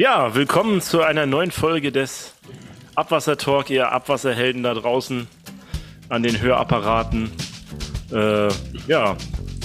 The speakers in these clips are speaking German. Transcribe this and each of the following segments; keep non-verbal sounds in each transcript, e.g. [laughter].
Ja, willkommen zu einer neuen Folge des Abwassertalk, ihr Abwasserhelden da draußen an den Hörapparaten. Äh, ja,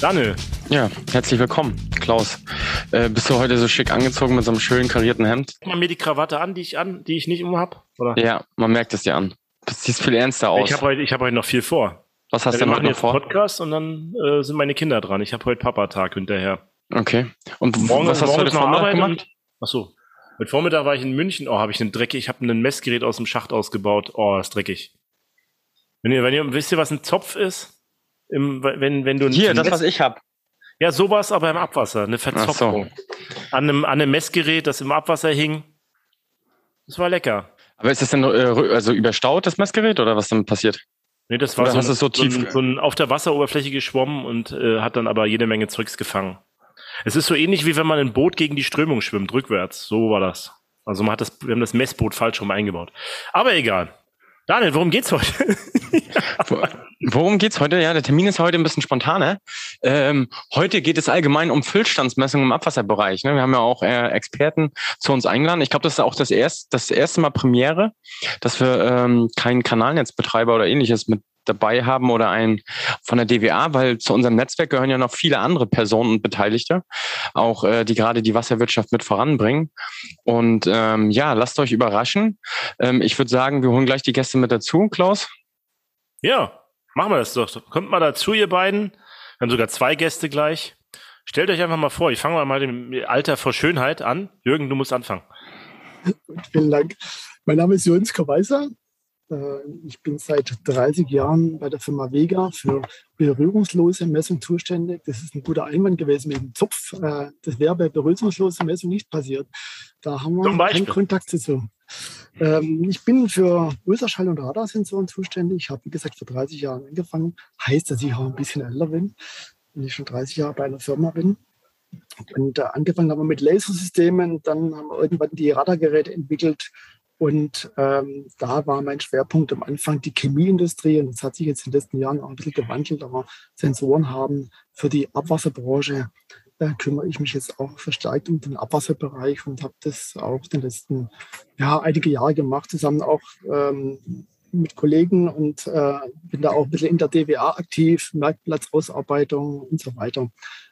Daniel. Ja, herzlich willkommen, Klaus. Äh, bist du heute so schick angezogen mit so einem schönen karierten Hemd? Mal mir die Krawatte an, die ich an, die ich nicht um hab, oder? Ja, man merkt es dir an. Das sieht viel ernster aus. Ich habe heute, ich hab heute noch viel vor. Was hast ja, du denn noch vor? Podcast und dann äh, sind meine Kinder dran. Ich habe heute Papa-Tag hinterher. Okay. Und morgen, was hast du heute Vormittag gemacht? Ach so. Heute Vormittag war ich in München. Oh, habe ich einen dreckig. Ich habe ein Messgerät aus dem Schacht ausgebaut. Oh, das ist dreckig. Wenn ihr, wenn ihr wisst ihr, was ein Zopf ist? Im, wenn, wenn du Hier, das, was ich habe. Ja, sowas, aber im Abwasser. Eine Verzopfung. So. An, einem, an einem Messgerät, das im Abwasser hing. Das war lecker. Aber ist das denn äh, also überstaut, das Messgerät, oder was dann passiert? Nee, das war so, ein, so, tief? So, ein, so ein auf der Wasseroberfläche geschwommen und äh, hat dann aber jede Menge Zeugs gefangen. Es ist so ähnlich wie wenn man ein Boot gegen die Strömung schwimmt, rückwärts. So war das. Also man hat das, wir haben das Messboot falsch rum eingebaut. Aber egal. Daniel, worum geht's heute? [laughs] worum geht's heute? Ja, der Termin ist heute ein bisschen spontaner. Ähm, heute geht es allgemein um Füllstandsmessungen im Abwasserbereich. Ne? Wir haben ja auch äh, Experten zu uns eingeladen. Ich glaube, das ist auch das erste, das erste Mal Premiere, dass wir ähm, keinen Kanalnetzbetreiber oder ähnliches mit dabei haben oder ein von der DWA, weil zu unserem Netzwerk gehören ja noch viele andere Personen und Beteiligte, auch äh, die gerade die Wasserwirtschaft mit voranbringen. Und ähm, ja, lasst euch überraschen. Ähm, ich würde sagen, wir holen gleich die Gäste mit dazu, Klaus. Ja, machen wir das doch. Kommt mal dazu, ihr beiden. Wir haben sogar zwei Gäste gleich. Stellt euch einfach mal vor, ich fange mal mit dem Alter vor Schönheit an. Jürgen, du musst anfangen. Vielen Dank. Mein Name ist Jens Kaweiser. Äh, ich bin seit 30 Jahren bei der Firma Vega für berührungslose Messung zuständig. Das ist ein guter Einwand gewesen mit dem Zopf. Äh, das wäre bei berührungsloser Messung nicht passiert. Da haben wir keinen Kontakt dazu. Ähm, ich bin für Ultraschall- und Radarsensoren zuständig. Ich habe, wie gesagt, vor 30 Jahren angefangen. Heißt, dass ich auch ein bisschen älter bin, wenn ich schon 30 Jahre bei einer Firma bin. Und äh, angefangen haben wir mit Lasersystemen, dann haben wir irgendwann die Radargeräte entwickelt, und ähm, da war mein Schwerpunkt am Anfang die Chemieindustrie. Und das hat sich jetzt in den letzten Jahren auch ein bisschen gewandelt. Aber Sensoren haben für die Abwasserbranche äh, kümmere ich mich jetzt auch verstärkt um den Abwasserbereich und habe das auch in den letzten ja, einige Jahre gemacht, zusammen auch ähm, mit Kollegen und äh, bin da auch ein bisschen in der DWA aktiv, Marktplatzausarbeitung und so weiter.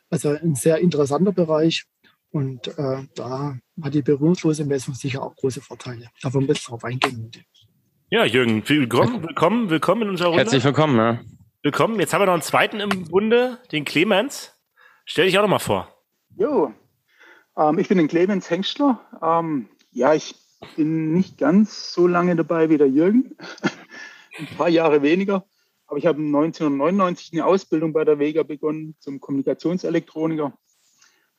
Also ein sehr interessanter Bereich und äh, da hat die berührungslose Messung sicher auch große Vorteile. Wollen wir jetzt drauf eingehen. Ja, Jürgen, willkommen, willkommen, willkommen in unserer Runde. Herzlich willkommen. Ja. Willkommen. Jetzt haben wir noch einen zweiten im Bunde, den Clemens. Stell dich auch noch mal vor. Jo, ähm, ich bin den Clemens Hengstler. Ähm, ja, ich bin nicht ganz so lange dabei wie der Jürgen. [laughs] Ein paar Jahre weniger. Aber ich habe 1999 eine Ausbildung bei der Vega begonnen zum Kommunikationselektroniker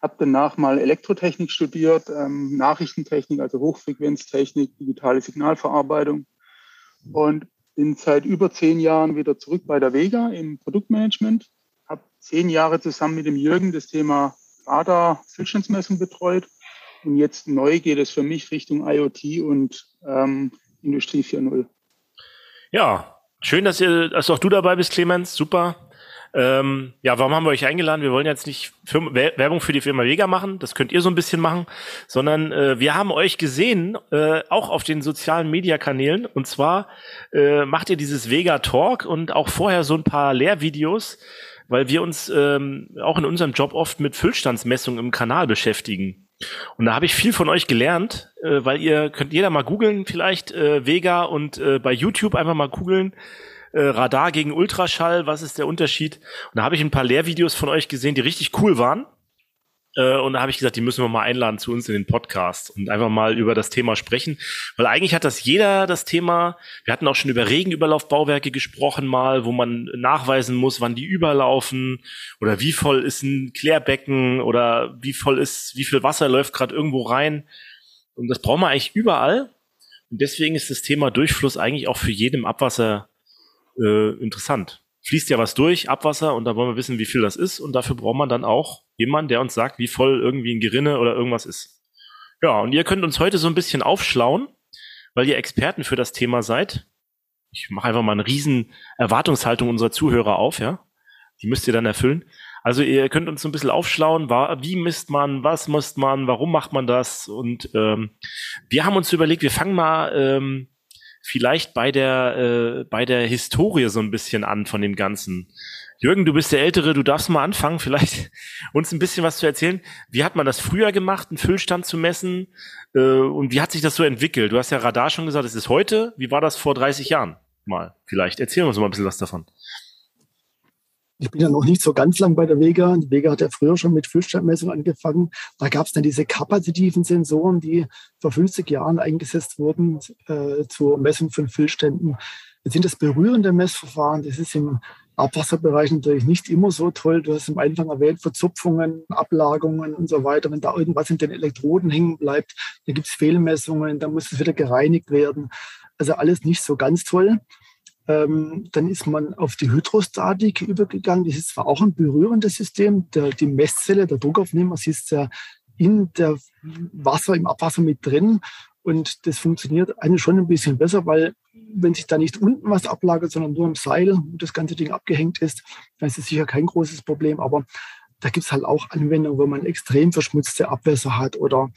habe danach mal Elektrotechnik studiert, ähm, Nachrichtentechnik, also Hochfrequenztechnik, digitale Signalverarbeitung und bin seit über zehn Jahren wieder zurück bei der Vega im Produktmanagement. Habe zehn Jahre zusammen mit dem Jürgen das Thema Radar Füllstandsmessung betreut und jetzt neu geht es für mich Richtung IoT und ähm, Industrie 4.0. Ja, schön, dass ihr, dass auch du dabei bist, Clemens. Super. Ähm, ja, warum haben wir euch eingeladen? Wir wollen jetzt nicht Firma, Werbung für die Firma Vega machen, das könnt ihr so ein bisschen machen, sondern äh, wir haben euch gesehen, äh, auch auf den sozialen Mediakanälen. Und zwar äh, macht ihr dieses Vega Talk und auch vorher so ein paar Lehrvideos, weil wir uns ähm, auch in unserem Job oft mit Füllstandsmessung im Kanal beschäftigen. Und da habe ich viel von euch gelernt, äh, weil ihr könnt jeder mal googeln, vielleicht äh, Vega und äh, bei YouTube einfach mal googeln äh, Radar gegen Ultraschall, was ist der Unterschied? Und da habe ich ein paar Lehrvideos von euch gesehen, die richtig cool waren. Äh, und da habe ich gesagt, die müssen wir mal einladen zu uns in den Podcast und einfach mal über das Thema sprechen. Weil eigentlich hat das jeder das Thema. Wir hatten auch schon über Regenüberlaufbauwerke gesprochen mal, wo man nachweisen muss, wann die überlaufen oder wie voll ist ein Klärbecken oder wie voll ist, wie viel Wasser läuft gerade irgendwo rein. Und das brauchen wir eigentlich überall. Und deswegen ist das Thema Durchfluss eigentlich auch für jeden Abwasser äh, interessant. Fließt ja was durch, Abwasser, und da wollen wir wissen, wie viel das ist. Und dafür braucht man dann auch jemanden, der uns sagt, wie voll irgendwie ein Gerinne oder irgendwas ist. Ja, und ihr könnt uns heute so ein bisschen aufschlauen, weil ihr Experten für das Thema seid. Ich mache einfach mal eine riesen Erwartungshaltung unserer Zuhörer auf, ja. Die müsst ihr dann erfüllen. Also ihr könnt uns so ein bisschen aufschlauen, wie misst man, was misst man, warum macht man das? Und ähm, wir haben uns überlegt, wir fangen mal ähm, vielleicht bei der, äh, bei der Historie so ein bisschen an von dem Ganzen. Jürgen, du bist der Ältere, du darfst mal anfangen, vielleicht [laughs] uns ein bisschen was zu erzählen. Wie hat man das früher gemacht, einen Füllstand zu messen? Äh, und wie hat sich das so entwickelt? Du hast ja Radar schon gesagt, es ist heute. Wie war das vor 30 Jahren? Mal, vielleicht. Erzähl uns mal ein bisschen was davon. Ich bin ja noch nicht so ganz lang bei der Vega. Die Vega hat ja früher schon mit Füllstandmessung angefangen. Da gab es dann diese kapazitiven Sensoren, die vor 50 Jahren eingesetzt wurden äh, zur Messung von Füllständen. Jetzt sind das berührende Messverfahren. Das ist im Abwasserbereich natürlich nicht immer so toll. Du hast am Anfang erwähnt, Verzupfungen, Ablagerungen und so weiter. Wenn da irgendwas in den Elektroden hängen bleibt, da gibt es Fehlmessungen, dann muss es wieder gereinigt werden. Also alles nicht so ganz toll. Ähm, dann ist man auf die Hydrostatik übergegangen. Das ist zwar auch ein berührendes System. Der, die Messzelle, der Druckaufnehmer, sitzt ja in der Wasser, im Abwasser mit drin. Und das funktioniert eigentlich schon ein bisschen besser, weil wenn sich da nicht unten was ablagert, sondern nur im Seil, wo das ganze Ding abgehängt ist, dann ist es sicher kein großes Problem. Aber da gibt es halt auch Anwendungen, wo man extrem verschmutzte Abwässer hat oder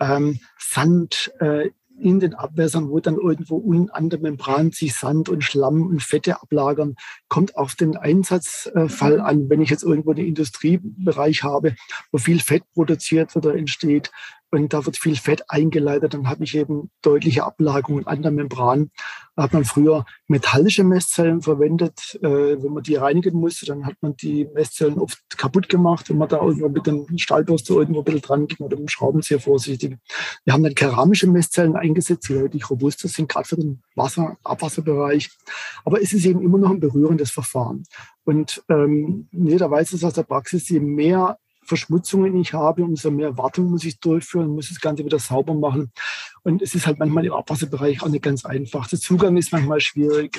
ähm, Sand äh, in den Abwässern, wo dann irgendwo unten an der Membran sich Sand und Schlamm und Fette ablagern, kommt auf den Einsatzfall an. Wenn ich jetzt irgendwo einen Industriebereich habe, wo viel Fett produziert oder entsteht, und da wird viel Fett eingeleitet, dann habe ich eben deutliche Ablagerungen an der Membran. Da hat man früher metallische Messzellen verwendet. Äh, wenn man die reinigen musste, dann hat man die Messzellen oft kaputt gemacht, wenn man da irgendwo mit dem Stahlbürste irgendwo ein bisschen dran ging oder mit dem Schraubenzieher vorsichtig. Wir haben dann keramische Messzellen eingesetzt, die deutlich robuster sind, gerade für den Wasser, Abwasserbereich. Aber es ist eben immer noch ein berührendes Verfahren. Und ähm, jeder weiß es aus der Praxis, je mehr Verschmutzungen ich habe, umso mehr Wartung muss ich durchführen, muss das Ganze wieder sauber machen. Und es ist halt manchmal im Abwasserbereich auch nicht ganz einfach. Der Zugang ist manchmal schwierig.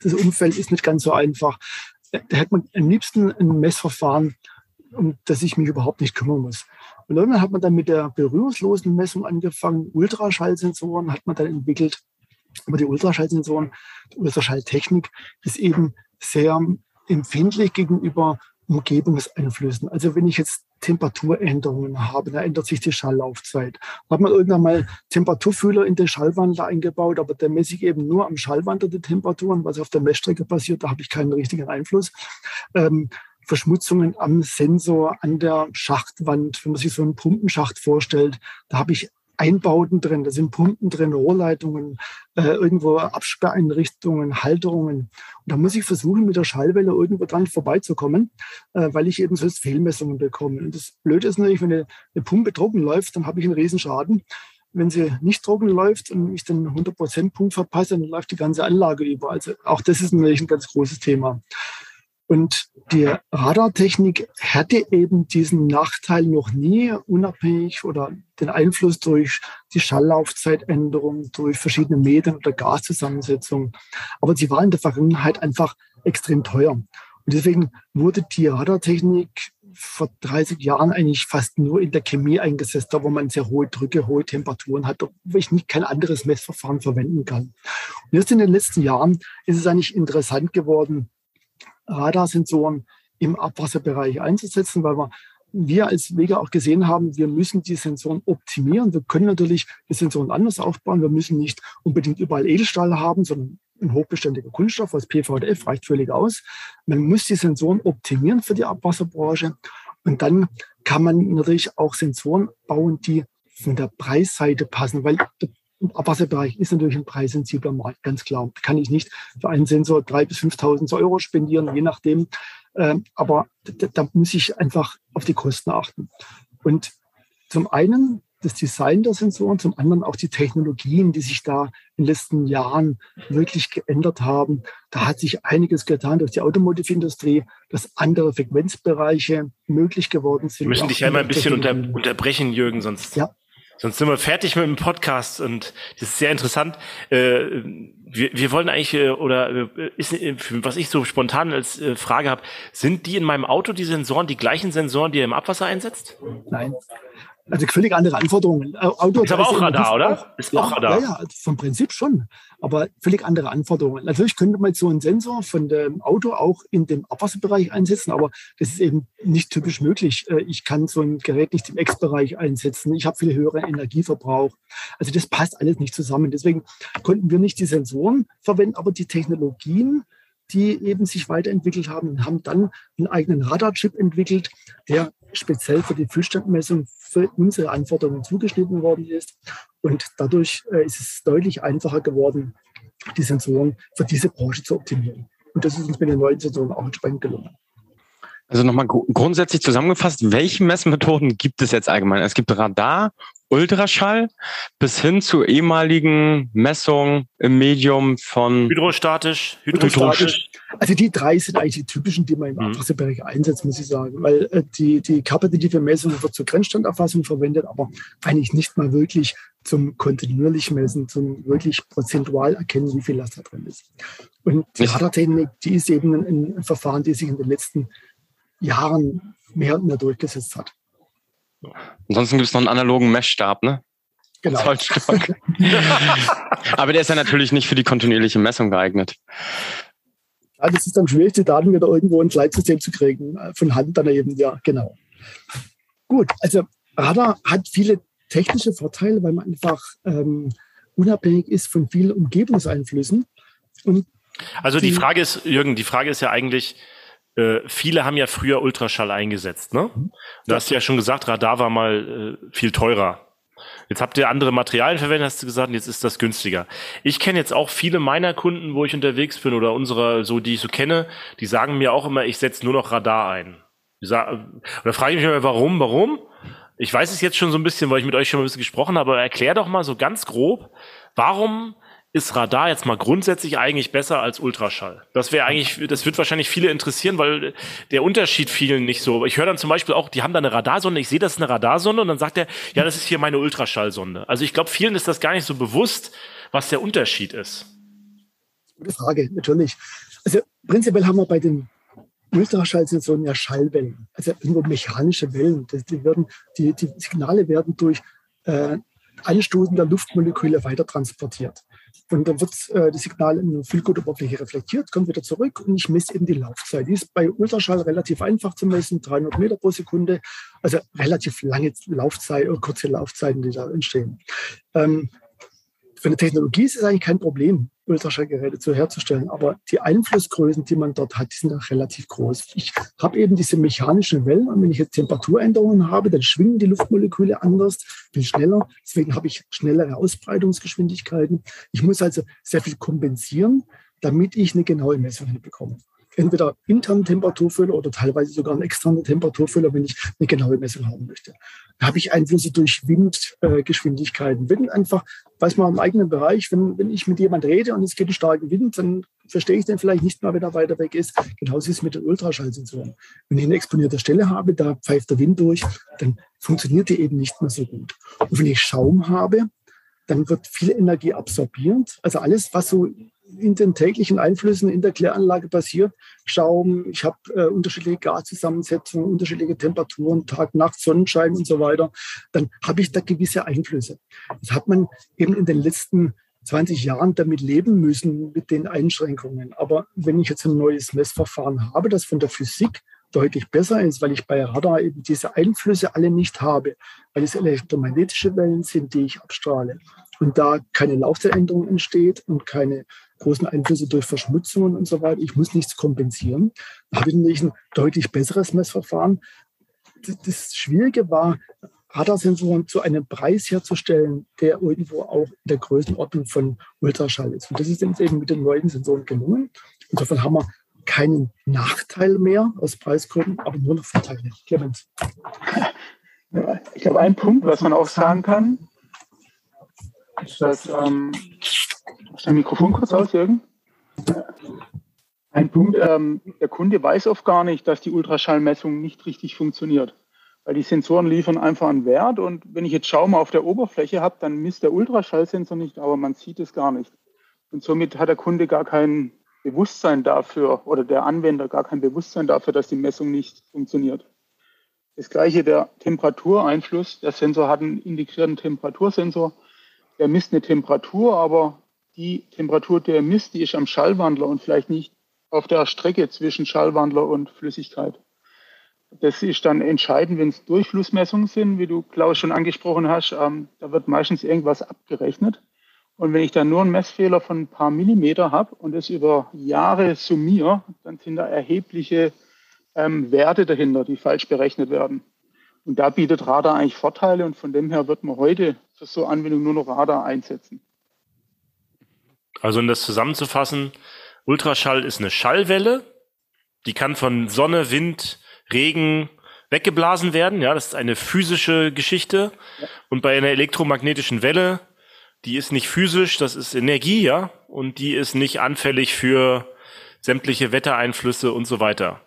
Das Umfeld ist nicht ganz so einfach. Da hätte man am liebsten ein Messverfahren, um das ich mich überhaupt nicht kümmern muss. Und irgendwann hat man dann mit der berührungslosen Messung angefangen. Ultraschallsensoren hat man dann entwickelt. Aber die Ultraschallsensoren, die Ultraschalltechnik ist eben sehr empfindlich gegenüber Umgebungseinflüssen. Also wenn ich jetzt Temperaturänderungen habe, dann ändert sich die Schalllaufzeit. Da hat man irgendwann mal Temperaturfühler in den Schallwandler eingebaut, aber der messe ich eben nur am Schallwandler die Temperaturen, was auf der Messstrecke passiert, da habe ich keinen richtigen Einfluss. Ähm, Verschmutzungen am Sensor, an der Schachtwand, wenn man sich so einen Pumpenschacht vorstellt, da habe ich Einbauten drin, da sind Pumpen drin, Rohrleitungen, äh, irgendwo Absperreinrichtungen, Halterungen. Und da muss ich versuchen, mit der Schallwelle irgendwo dran vorbeizukommen, äh, weil ich eben sonst Fehlmessungen bekomme. Und das Blöde ist natürlich, wenn eine, eine Pumpe trocken läuft, dann habe ich einen Riesenschaden. Wenn sie nicht trocken läuft und ich den 100%-Punkt verpasse, dann läuft die ganze Anlage über. Also auch das ist natürlich ein ganz großes Thema. Und die Radartechnik hätte eben diesen Nachteil noch nie unabhängig oder den Einfluss durch die Schalllaufzeitänderung, durch verschiedene Medien oder Gaszusammensetzung. Aber sie war in der Vergangenheit einfach extrem teuer. Und deswegen wurde die Radartechnik vor 30 Jahren eigentlich fast nur in der Chemie eingesetzt, da wo man sehr hohe Drücke, hohe Temperaturen hat, wo ich nicht kein anderes Messverfahren verwenden kann. Und erst in den letzten Jahren ist es eigentlich interessant geworden, Radarsensoren im Abwasserbereich einzusetzen, weil wir, wir als Wege auch gesehen haben, wir müssen die Sensoren optimieren. Wir können natürlich die Sensoren anders aufbauen. Wir müssen nicht unbedingt überall Edelstahl haben, sondern ein hochbeständiger Kunststoff als PVDF reicht völlig aus. Man muss die Sensoren optimieren für die Abwasserbranche. Und dann kann man natürlich auch Sensoren bauen, die von der Preisseite passen, weil der Abwasserbereich ist natürlich ein preissensibler Markt, ganz klar. Kann ich nicht für einen Sensor 3.000 bis 5.000 Euro spendieren, je nachdem. Ähm, aber da, da muss ich einfach auf die Kosten achten. Und zum einen das Design der Sensoren, zum anderen auch die Technologien, die sich da in den letzten Jahren wirklich geändert haben. Da hat sich einiges getan durch die Automotive-Industrie, dass andere Frequenzbereiche möglich geworden sind. Wir müssen dich einmal ein bisschen unter, unterbrechen, Jürgen, sonst ja. Sonst sind wir fertig mit dem Podcast und das ist sehr interessant. Äh, wir, wir wollen eigentlich, äh, oder äh, ist, was ich so spontan als Frage habe, sind die in meinem Auto, die Sensoren, die gleichen Sensoren, die ihr im Abwasser einsetzt? Nein. Also völlig andere Anforderungen. Auto ist aber auch Radar, oder? Ist ja, auch Radar. Ja, ja, also vom Prinzip schon. Aber völlig andere Anforderungen. Natürlich könnte man so einen Sensor von dem Auto auch in dem Abwasserbereich einsetzen, aber das ist eben nicht typisch möglich. Äh, ich kann so ein Gerät nicht im X-Bereich einsetzen. Ich habe viel höheren Energieverbrauch. Also das passt alles nicht zusammen. Deswegen konnten wir nicht die Sensoren verwenden, aber die Technologien, die eben sich weiterentwickelt haben und haben dann einen eigenen Radarchip entwickelt, der speziell für die Füllstandmessung für unsere Anforderungen zugeschnitten worden ist. Und dadurch äh, ist es deutlich einfacher geworden, die Sensoren für diese Branche zu optimieren. Und das ist uns mit den neuen Sensoren auch entsprechend gelungen. Also nochmal grundsätzlich zusammengefasst, welche Messmethoden gibt es jetzt allgemein? Es gibt Radar, Ultraschall bis hin zu ehemaligen Messungen im Medium von hydrostatisch, hydrostatisch. Also die drei sind eigentlich die typischen, die man im mhm. Abwasserbereich einsetzt, muss ich sagen. Weil äh, die, die kapazitative Messung wird zur Grenzstanderfassung verwendet, aber eigentlich nicht mal wirklich zum kontinuierlich messen, zum wirklich prozentual erkennen, wie viel Last da drin ist. Und die Radartechnik, die ist eben ein, ein Verfahren, die sich in den letzten Jahren mehr und mehr durchgesetzt hat. Ansonsten gibt es noch einen analogen Messstab, ne? Genau. [laughs] Aber der ist ja natürlich nicht für die kontinuierliche Messung geeignet. Ja, das ist dann schwierig, die Daten wieder irgendwo ins Leitsystem zu kriegen. Äh, von Hand dann eben, ja, genau. Gut, also Radar hat viele technische Vorteile, weil man einfach ähm, unabhängig ist von vielen Umgebungseinflüssen. Und also die, die Frage ist, Jürgen, die Frage ist ja eigentlich, äh, viele haben ja früher Ultraschall eingesetzt, ne? Mhm. Du hast ja schon gesagt, Radar war mal äh, viel teurer. Jetzt habt ihr andere Materialien verwendet, hast du gesagt, und jetzt ist das günstiger. Ich kenne jetzt auch viele meiner Kunden, wo ich unterwegs bin oder unserer, so die ich so kenne, die sagen mir auch immer, ich setze nur noch Radar ein. Sagen, oder frage ich mich immer, warum, warum? Ich weiß es jetzt schon so ein bisschen, weil ich mit euch schon ein bisschen gesprochen habe, aber erklär doch mal so ganz grob, warum ist Radar jetzt mal grundsätzlich eigentlich besser als Ultraschall? Das wäre eigentlich, das wird wahrscheinlich viele interessieren, weil der Unterschied vielen nicht so. Ich höre dann zum Beispiel auch, die haben da eine Radarsonde, ich sehe, das ist eine Radarsonde und dann sagt er, ja, das ist hier meine Ultraschallsonde. Also ich glaube, vielen ist das gar nicht so bewusst, was der Unterschied ist. Gute Frage, natürlich. Also prinzipiell haben wir bei den Ultraschallsensoren ja Schallwellen, also irgendwo mechanische Wellen. Die, werden, die, die Signale werden durch äh, Anstoßen der Luftmoleküle weiter transportiert. Und dann wird äh, das Signal in der Füllgutoberfläche reflektiert, kommt wieder zurück und ich messe eben die Laufzeit. Die ist bei Ultraschall relativ einfach zu messen, 300 Meter pro Sekunde. Also relativ lange Laufzeit, äh, kurze Laufzeiten, die da entstehen. Ähm, für eine Technologie ist es eigentlich kein Problem, Ultraschallgeräte zu herzustellen, aber die Einflussgrößen, die man dort hat, die sind auch relativ groß. Ich habe eben diese mechanischen Wellen und wenn ich jetzt Temperaturänderungen habe, dann schwingen die Luftmoleküle anders, viel schneller. Deswegen habe ich schnellere Ausbreitungsgeschwindigkeiten. Ich muss also sehr viel kompensieren, damit ich eine genaue Messung hinbekomme entweder internen Temperaturfüller oder teilweise sogar einen externen Temperaturfüller, wenn ich eine genaue Messung haben möchte. Da habe ich Einflüsse durch Windgeschwindigkeiten. Äh, Wind einfach, weiß man im eigenen Bereich, wenn, wenn ich mit jemand rede und es geht einen starken Wind, dann verstehe ich den vielleicht nicht mal, wenn er weiter weg ist. Genauso ist es mit den Ultraschallsensoren. Wenn ich eine exponierte Stelle habe, da pfeift der Wind durch, dann funktioniert die eben nicht mehr so gut. Und wenn ich Schaum habe, dann wird viel Energie absorbiert. Also alles, was so in den täglichen Einflüssen in der Kläranlage passiert. Schaum, ich habe äh, unterschiedliche Gaszusammensetzungen, unterschiedliche Temperaturen, Tag, Nacht, Sonnenschein und so weiter. Dann habe ich da gewisse Einflüsse. Das hat man eben in den letzten 20 Jahren damit leben müssen, mit den Einschränkungen. Aber wenn ich jetzt ein neues Messverfahren habe, das von der Physik deutlich besser ist, weil ich bei Radar eben diese Einflüsse alle nicht habe, weil es elektromagnetische Wellen sind, die ich abstrahle und da keine Laufzeitänderung entsteht und keine großen Einflüsse durch Verschmutzungen und so weiter. Ich muss nichts kompensieren. Da habe ich nämlich ein deutlich besseres Messverfahren. Das Schwierige war, Radarsensoren zu einem Preis herzustellen, der irgendwo auch in der Größenordnung von Ultraschall ist. Und das ist uns eben mit den neuen Sensoren gelungen. Insofern haben wir keinen Nachteil mehr aus Preisgründen, aber nur noch Vorteile. Clemens. ich glaube, ein Punkt, was man auch sagen kann, ist, dass ähm, ist dein Mikrofon kurz aus, Jürgen? Ein Punkt, ähm, der Kunde weiß oft gar nicht, dass die Ultraschallmessung nicht richtig funktioniert. Weil die Sensoren liefern einfach einen Wert und wenn ich jetzt Schaum auf der Oberfläche habe, dann misst der Ultraschallsensor nicht, aber man sieht es gar nicht. Und somit hat der Kunde gar kein Bewusstsein dafür oder der Anwender gar kein Bewusstsein dafür, dass die Messung nicht funktioniert. Das gleiche der Temperatureinfluss. Der Sensor hat einen integrierten Temperatursensor. Der misst eine Temperatur, aber die Temperatur, die er misst, die ist am Schallwandler und vielleicht nicht auf der Strecke zwischen Schallwandler und Flüssigkeit. Das ist dann entscheidend, wenn es Durchflussmessungen sind, wie du, Klaus, schon angesprochen hast. Ähm, da wird meistens irgendwas abgerechnet. Und wenn ich dann nur einen Messfehler von ein paar Millimeter habe und es über Jahre summiere, dann sind da erhebliche ähm, Werte dahinter, die falsch berechnet werden. Und da bietet Radar eigentlich Vorteile und von dem her wird man heute für so Anwendungen nur noch Radar einsetzen. Also um das zusammenzufassen, Ultraschall ist eine Schallwelle, die kann von Sonne, Wind, Regen weggeblasen werden. Ja, das ist eine physische Geschichte. Und bei einer elektromagnetischen Welle, die ist nicht physisch, das ist Energie, ja, und die ist nicht anfällig für sämtliche Wettereinflüsse und so weiter.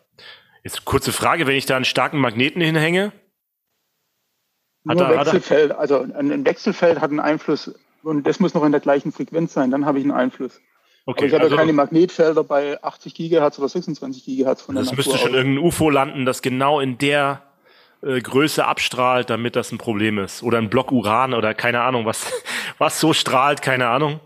Jetzt kurze Frage, wenn ich da einen starken Magneten hinhänge? Hat Nur er, Wechselfeld, also ein Wechselfeld hat einen Einfluss und das muss noch in der gleichen Frequenz sein, dann habe ich einen Einfluss. Okay, Aber ich habe also, ja keine Magnetfelder bei 80 Gigahertz oder 26 Gigahertz von der Das Natur müsste schon aus. irgendein UFO landen, das genau in der äh, Größe abstrahlt, damit das ein Problem ist. Oder ein Block Uran oder keine Ahnung, was, [laughs] was so strahlt, keine Ahnung.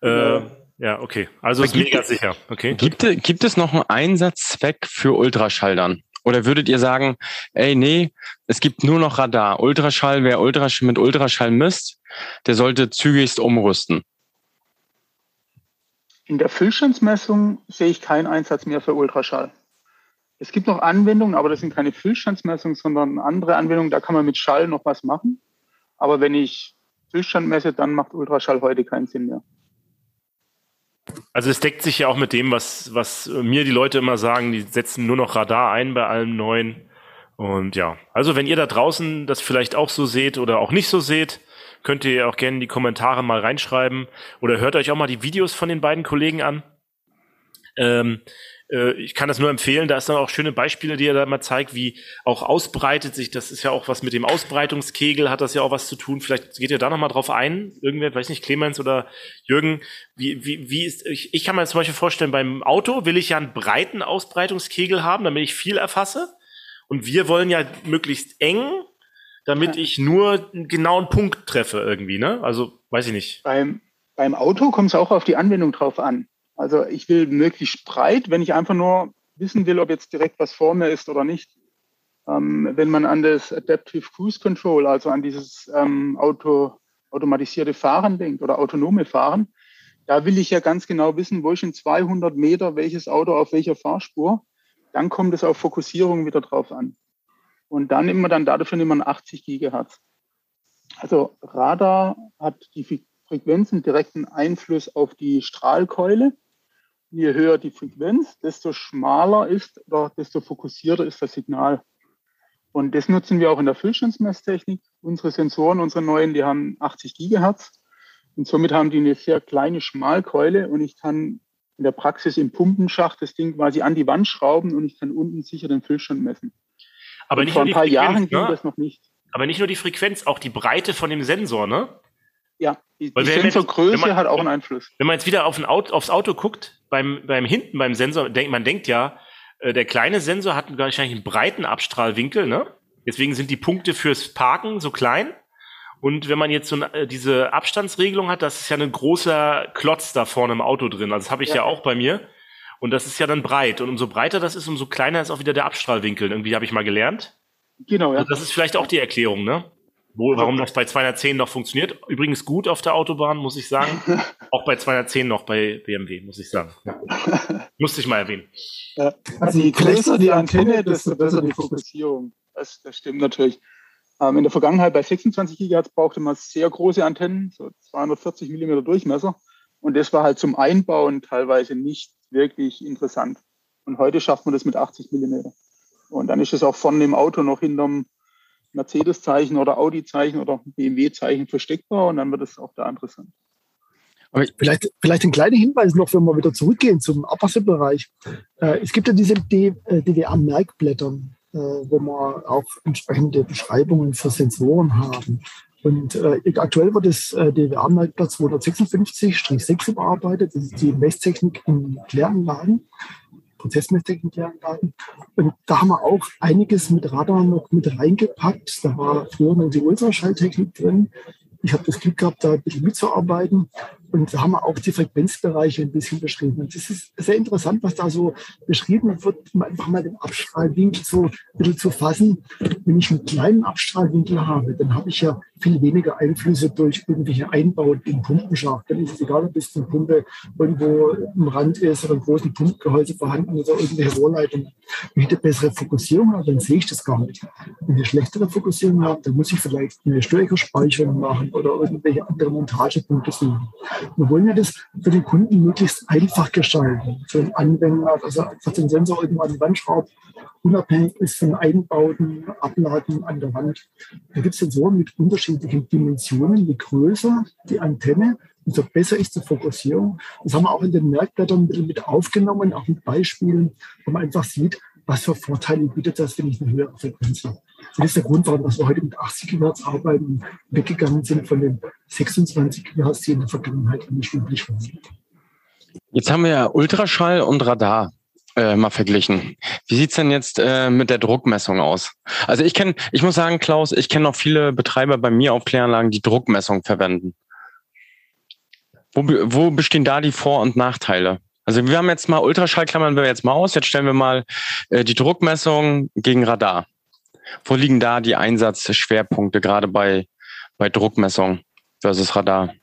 Äh, ja. ja, okay. Also ist mega sicher. Okay. Gibt, gibt es noch einen Einsatzzweck für Ultraschall dann? Oder würdet ihr sagen, ey, nee, es gibt nur noch Radar. Ultraschall, wer Ultraschall mit Ultraschall misst, der sollte zügigst umrüsten. In der Füllstandsmessung sehe ich keinen Einsatz mehr für Ultraschall. Es gibt noch Anwendungen, aber das sind keine Füllstandsmessungen, sondern andere Anwendungen, da kann man mit Schall noch was machen. Aber wenn ich Füllstand messe, dann macht Ultraschall heute keinen Sinn mehr. Also es deckt sich ja auch mit dem, was, was mir die Leute immer sagen, die setzen nur noch Radar ein bei allem Neuen. Und ja, also wenn ihr da draußen das vielleicht auch so seht oder auch nicht so seht, könnt ihr auch gerne in die Kommentare mal reinschreiben oder hört euch auch mal die Videos von den beiden Kollegen an. Ähm, äh, ich kann das nur empfehlen, da ist dann auch schöne Beispiele, die er da mal zeigt, wie auch ausbreitet sich, das ist ja auch was mit dem Ausbreitungskegel, hat das ja auch was zu tun. Vielleicht geht ihr da nochmal drauf ein, irgendwer, weiß nicht, Clemens oder Jürgen, wie, wie, wie ist, ich, ich kann mir zum Beispiel vorstellen, beim Auto will ich ja einen breiten Ausbreitungskegel haben, damit ich viel erfasse. Und wir wollen ja möglichst eng damit ja. ich nur einen genauen Punkt treffe irgendwie, ne? Also, weiß ich nicht. Beim, beim Auto kommt es auch auf die Anwendung drauf an. Also ich will möglichst breit, wenn ich einfach nur wissen will, ob jetzt direkt was vor mir ist oder nicht. Ähm, wenn man an das Adaptive Cruise Control, also an dieses ähm, Auto, automatisierte Fahren denkt oder autonome Fahren, da will ich ja ganz genau wissen, wo ich in 200 Meter welches Auto auf welcher Fahrspur. Dann kommt es auf Fokussierung wieder drauf an. Und dann immer dann dafür nimmt man 80 Gigahertz. Also Radar hat die Frequenzen direkten Einfluss auf die Strahlkeule. Je höher die Frequenz, desto schmaler ist oder desto fokussierter ist das Signal. Und das nutzen wir auch in der Füllstandsmesstechnik. Unsere Sensoren, unsere neuen, die haben 80 Gigahertz. Und somit haben die eine sehr kleine Schmalkeule und ich kann in der Praxis im Pumpenschacht das Ding quasi an die Wand schrauben und ich kann unten sicher den Füllstand messen. Aber nicht vor ein paar Frequenz, Jahren ging ne? das noch nicht. Aber nicht nur die Frequenz, auch die Breite von dem Sensor, ne? Ja, die, die Sensorgröße man, hat auch einen Einfluss. Wenn man jetzt wieder auf Auto, aufs Auto guckt, beim, beim hinten beim Sensor, denk, man denkt ja, äh, der kleine Sensor hat wahrscheinlich einen breiten Abstrahlwinkel, ne? Deswegen sind die Punkte fürs Parken so klein. Und wenn man jetzt so äh, diese Abstandsregelung hat, das ist ja ein großer Klotz da vorne im Auto drin. Also das habe ich ja. ja auch bei mir. Und das ist ja dann breit. Und umso breiter das ist, umso kleiner ist auch wieder der Abstrahlwinkel. Irgendwie habe ich mal gelernt. Genau, ja. Also das ist vielleicht auch die Erklärung, ne? Wo, warum das bei 210 noch funktioniert. Übrigens gut auf der Autobahn, muss ich sagen. [laughs] auch bei 210 noch bei BMW, muss ich sagen. Ja. [laughs] Musste ich mal erwähnen. Ja. Also je größer die Antenne, desto besser die Fokussierung. Das, das stimmt natürlich. Ähm, in der Vergangenheit bei 26 GHz brauchte man sehr große Antennen, so 240 Millimeter Durchmesser. Und das war halt zum Einbauen teilweise nicht wirklich interessant. Und heute schafft man das mit 80 Millimeter. Und dann ist es auch von dem Auto noch hinterm Mercedes-Zeichen oder Audi-Zeichen oder BMW-Zeichen versteckbar und dann wird es auch da interessant. Aber vielleicht, vielleicht ein kleiner Hinweis noch, wenn wir wieder zurückgehen zum Abwasserbereich. Äh, es gibt ja diese DWA-Merkblätter, äh, wo wir auch entsprechende Beschreibungen für Sensoren haben. Und äh, aktuell wird das äh, DWA-Marktplatz 256-6 überarbeitet. Das ist die Messtechnik in Kläranlagen. Prozessmesstechnikanlagen. Und da haben wir auch einiges mit Radar noch mit reingepackt. Da war früher noch die Ultraschalltechnik drin. Ich habe das Glück gehabt, da ein bisschen mitzuarbeiten. Und da haben wir auch die Frequenzbereiche ein bisschen beschrieben. Und das ist sehr interessant, was da so beschrieben wird, um einfach mal den Abstrahlwinkel so ein bisschen zu fassen. Wenn ich einen kleinen Abstrahlwinkel habe, dann habe ich ja viel weniger Einflüsse durch irgendwelche Einbauten im Pumpenschacht. Dann ist es egal, ob es eine Pumpe irgendwo im Rand ist oder ein großes Pumpgehäuse vorhanden oder irgendwelche Rohrleitungen. Wenn ich eine bessere Fokussierung habe, dann sehe ich das gar nicht. Wenn ich eine schlechtere Fokussierung habe, dann muss ich vielleicht eine Störkerspeicherung machen oder irgendwelche andere Montagepunkte suchen. Wir wollen ja das für den Kunden möglichst einfach gestalten. Für den Anwender, dass er einfach den Sensor irgendwo an die Wand schraubt, unabhängig ist von Einbauten, Abladen an der Wand. Da gibt es Sensoren mit unterschiedlichen Dimensionen. Je größer die Antenne, umso besser ist die Fokussierung. Das haben wir auch in den Merkblättern mit aufgenommen, auch mit Beispielen, wo man einfach sieht, was für Vorteile bietet das, wenn ich eine höhere Frequenz habe. Das ist der Grund, warum wir heute mit 80 Kilohertz arbeiten und weggegangen sind von den 26 Kilohertz, die in der Vergangenheit nicht üblich waren. Jetzt haben wir ja Ultraschall und Radar äh, mal verglichen. Wie sieht's denn jetzt äh, mit der Druckmessung aus? Also ich kenne, ich muss sagen, Klaus, ich kenne noch viele Betreiber bei mir auf Kläranlagen, die Druckmessung verwenden. Wo, wo bestehen da die Vor- und Nachteile? Also wir haben jetzt mal Ultraschall klammern wir jetzt mal aus. Jetzt stellen wir mal äh, die Druckmessung gegen Radar. Wo liegen da die Einsatzschwerpunkte gerade bei, bei Druckmessung versus Radar?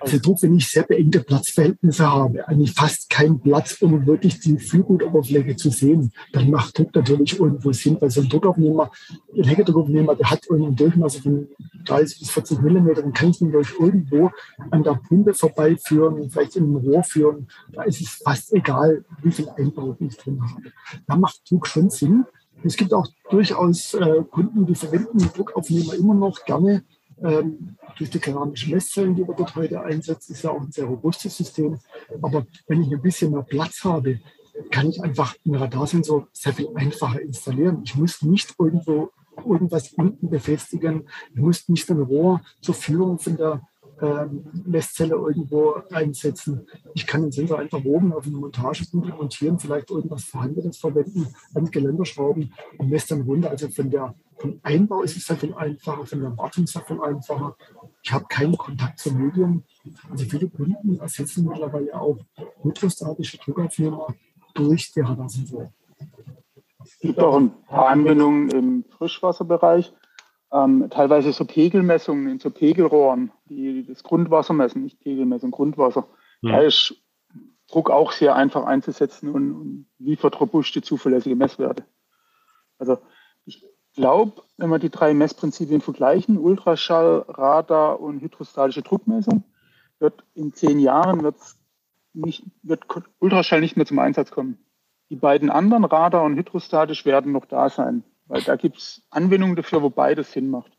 Also Druck, wenn ich sehr beengte Platzverhältnisse habe, eigentlich fast keinen Platz, um wirklich die Fühlgutoberfläche zu sehen, dann macht Druck natürlich irgendwo Sinn, weil so ein Druckaufnehmer, ein Heckerdruckaufnehmer, der hat einen Durchmesser von 30 bis 40 Millimeter, dann kann ich ihn durch irgendwo an der Pumpe vorbeiführen, vielleicht in ein Rohr führen. Da ist es fast egal, wie viel Einbauten ich drin habe. Da macht Druck schon Sinn. Es gibt auch durchaus äh, Kunden, die verwenden Druckaufnehmer immer noch gerne ähm, durch die keramischen Messzellen, die wir dort heute einsetzen, ist ja auch ein sehr robustes System. Aber wenn ich ein bisschen mehr Platz habe, kann ich einfach einen Radarsensor sehr viel einfacher installieren. Ich muss nicht irgendwo irgendwas unten befestigen. Ich muss nicht ein Rohr zur Führung von der ähm, Messzelle irgendwo einsetzen. Ich kann den Sensor einfach oben auf einen Montagepunkt montieren, vielleicht irgendwas Vorhandenes verwenden, an Geländer schrauben und messe dann runter. Also von der, vom Einbau ist es sehr viel einfacher, von der Wartung sehr viel einfacher. Ich habe keinen Kontakt zum Medium. Also viele Kunden ersetzen mittlerweile auch hydrostatische Druckaufnehmer durch die Radarsensoren. Es gibt auch ein paar Anwendungen im Frischwasserbereich ähm, teilweise so Pegelmessungen in so Pegelrohren, die das Grundwasser messen, nicht Pegelmessung, Grundwasser. Ja. Da ist Druck auch sehr einfach einzusetzen und, und liefert robuste, zuverlässige Messwerte. Also ich glaube, wenn wir die drei Messprinzipien vergleichen, Ultraschall, Radar und hydrostatische Druckmessung, wird in zehn Jahren wird's nicht, wird Ultraschall nicht mehr zum Einsatz kommen. Die beiden anderen, Radar und hydrostatisch, werden noch da sein. Weil da gibt es Anwendungen dafür, wo beides Sinn macht.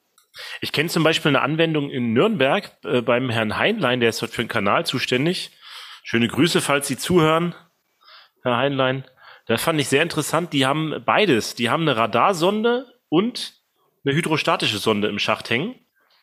Ich kenne zum Beispiel eine Anwendung in Nürnberg äh, beim Herrn Heinlein, der ist dort für den Kanal zuständig. Schöne Grüße, falls Sie zuhören, Herr Heinlein. Das fand ich sehr interessant. Die haben beides. Die haben eine Radarsonde und eine hydrostatische Sonde im Schacht hängen.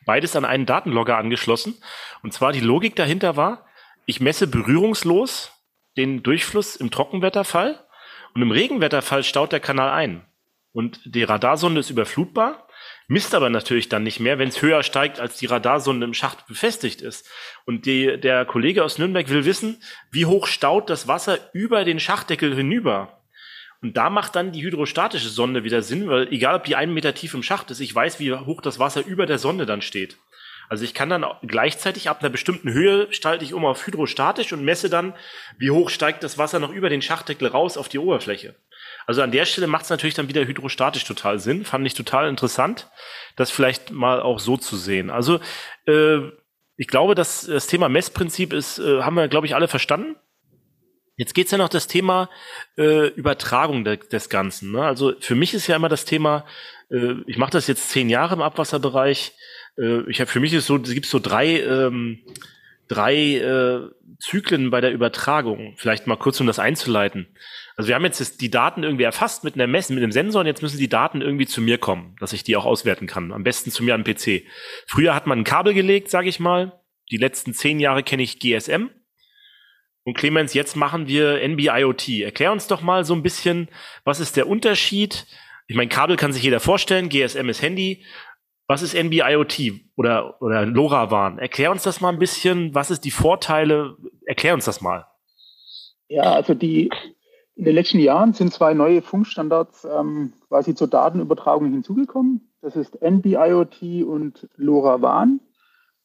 Beides an einen Datenlogger angeschlossen. Und zwar die Logik dahinter war, ich messe berührungslos den Durchfluss im Trockenwetterfall und im Regenwetterfall staut der Kanal ein. Und die Radarsonde ist überflutbar, misst aber natürlich dann nicht mehr, wenn es höher steigt, als die Radarsonde im Schacht befestigt ist. Und die, der Kollege aus Nürnberg will wissen, wie hoch staut das Wasser über den Schachtdeckel hinüber. Und da macht dann die hydrostatische Sonde wieder Sinn, weil egal ob die einen Meter tief im Schacht ist, ich weiß, wie hoch das Wasser über der Sonde dann steht. Also ich kann dann gleichzeitig ab einer bestimmten Höhe stalte ich um auf hydrostatisch und messe dann, wie hoch steigt das Wasser noch über den Schachtdeckel raus auf die Oberfläche. Also an der Stelle macht es natürlich dann wieder hydrostatisch total Sinn. Fand ich total interessant, das vielleicht mal auch so zu sehen. Also äh, ich glaube, dass das Thema Messprinzip ist, äh, haben wir, glaube ich, alle verstanden. Jetzt geht's ja noch das Thema äh, Übertragung de des Ganzen. Ne? Also für mich ist ja immer das Thema, äh, ich mache das jetzt zehn Jahre im Abwasserbereich. Äh, ich habe für mich ist so, es gibt so drei ähm, drei äh, Zyklen bei der Übertragung. Vielleicht mal kurz, um das einzuleiten. Also wir haben jetzt die Daten irgendwie erfasst mit einer Messen, mit einem Sensor und jetzt müssen die Daten irgendwie zu mir kommen, dass ich die auch auswerten kann. Am besten zu mir am PC. Früher hat man ein Kabel gelegt, sage ich mal. Die letzten zehn Jahre kenne ich GSM. Und Clemens, jetzt machen wir NB-IoT. Erklär uns doch mal so ein bisschen, was ist der Unterschied? Ich meine, Kabel kann sich jeder vorstellen, GSM ist Handy. Was ist NB-IoT oder, oder LoRaWAN? Erklär uns das mal ein bisschen. Was ist die Vorteile? Erklär uns das mal. Ja, also die, in den letzten Jahren sind zwei neue Funkstandards ähm, quasi zur Datenübertragung hinzugekommen. Das ist NB-IoT und LoRaWAN.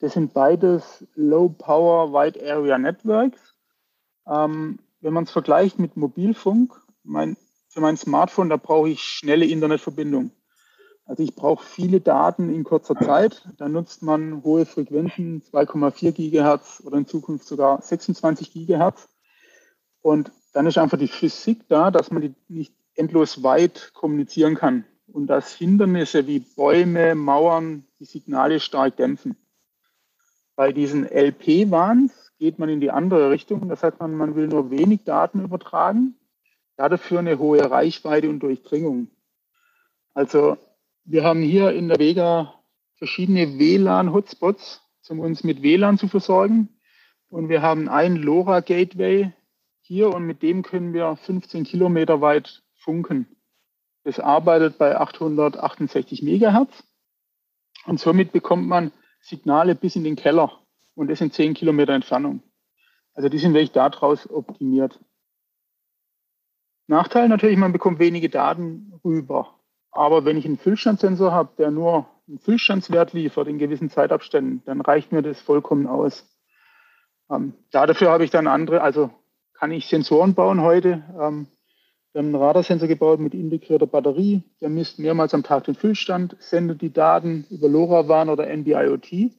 Das sind beides Low Power Wide Area Networks. Ähm, wenn man es vergleicht mit Mobilfunk, mein, für mein Smartphone, da brauche ich schnelle Internetverbindung. Also ich brauche viele Daten in kurzer Zeit. Da nutzt man hohe Frequenzen, 2,4 Gigahertz oder in Zukunft sogar 26 Gigahertz. Und dann ist einfach die Physik da, dass man die nicht endlos weit kommunizieren kann und dass Hindernisse wie Bäume, Mauern die Signale stark dämpfen. Bei diesen LP-Wahns geht man in die andere Richtung. Das heißt, man, man will nur wenig Daten übertragen, dafür eine hohe Reichweite und Durchdringung. Also wir haben hier in der Vega verschiedene WLAN-Hotspots, um uns mit WLAN zu versorgen. Und wir haben ein LoRa-Gateway hier und mit dem können wir 15 Kilometer weit funken. Das arbeitet bei 868 Megahertz und somit bekommt man Signale bis in den Keller und das in 10 Kilometer Entfernung. Also die sind wirklich daraus optimiert. Nachteil natürlich, man bekommt wenige Daten rüber. Aber wenn ich einen Füllstandssensor habe, der nur einen Füllstandswert liefert in gewissen Zeitabständen, dann reicht mir das vollkommen aus. Ähm, dafür habe ich dann andere, also kann ich Sensoren bauen heute. Ähm, wir haben einen Radarsensor gebaut mit integrierter Batterie. Der misst mehrmals am Tag den Füllstand, sendet die Daten über LoRaWAN oder NB-IoT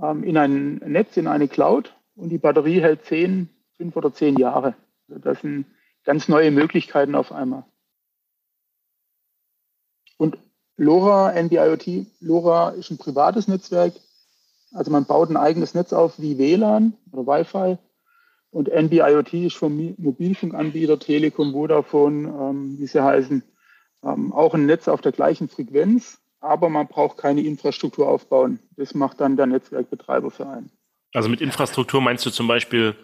ähm, in ein Netz, in eine Cloud und die Batterie hält zehn, fünf oder zehn Jahre. Also das sind ganz neue Möglichkeiten auf einmal. Und LoRa, NB-IoT, LoRa ist ein privates Netzwerk. Also man baut ein eigenes Netz auf wie WLAN oder Wi-Fi. Und NB-IoT ist vom Mobilfunkanbieter Telekom, Vodafone, ähm, wie sie heißen, ähm, auch ein Netz auf der gleichen Frequenz, aber man braucht keine Infrastruktur aufbauen. Das macht dann der Netzwerkbetreiber für einen. Also mit Infrastruktur meinst du zum Beispiel,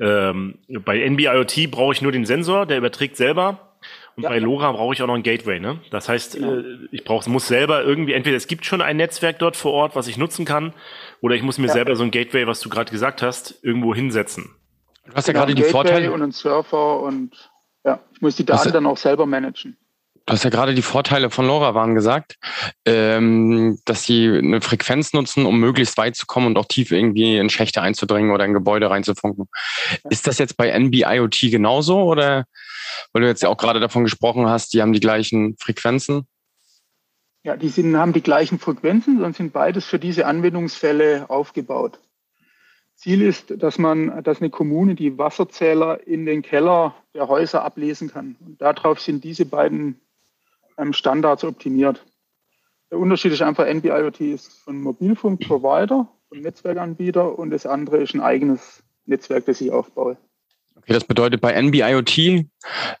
ähm, bei NB-IoT brauche ich nur den Sensor, der überträgt selber und ja. bei LoRa brauche ich auch noch ein Gateway, ne? Das heißt, genau. äh, ich brauche, muss selber irgendwie, entweder es gibt schon ein Netzwerk dort vor Ort, was ich nutzen kann, oder ich muss mir ja. selber so ein Gateway, was du gerade gesagt hast, irgendwo hinsetzen. Du hast ja genau, gerade die Vorteile. Und einen Surfer und ja, ich muss die Daten dann auch selber managen. Du hast ja gerade die Vorteile von LoRaWAN gesagt, ähm, dass sie eine Frequenz nutzen, um möglichst weit zu kommen und auch tief irgendwie in Schächte einzudringen oder in Gebäude reinzufunken. Ja. Ist das jetzt bei NB-IoT genauso oder weil du jetzt ja auch gerade davon gesprochen hast, die haben die gleichen Frequenzen? Ja, die sind, haben die gleichen Frequenzen und sind beides für diese Anwendungsfälle aufgebaut. Ziel ist, dass man, dass eine Kommune die Wasserzähler in den Keller der Häuser ablesen kann. Und darauf sind diese beiden ähm, Standards optimiert. Der Unterschied ist einfach, NB-IoT ist von Mobilfunkprovider, von Netzwerkanbieter und das andere ist ein eigenes Netzwerk, das ich aufbaue. Okay, das bedeutet bei NB-IoT, äh,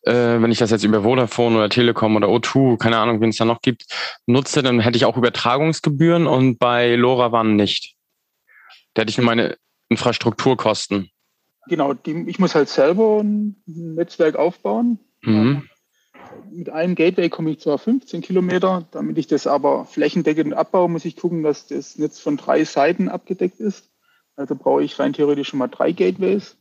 wenn ich das jetzt über Vodafone oder Telekom oder O2, keine Ahnung, wen es da noch gibt, nutze, dann hätte ich auch Übertragungsgebühren und bei LoRaWAN nicht. Da hätte ich nur meine Infrastrukturkosten. Genau, die, ich muss halt selber ein Netzwerk aufbauen. Mhm. Mit einem Gateway komme ich zwar 15 Kilometer, damit ich das aber flächendeckend abbaue, muss ich gucken, dass das Netz von drei Seiten abgedeckt ist. Also brauche ich rein theoretisch schon mal drei Gateways.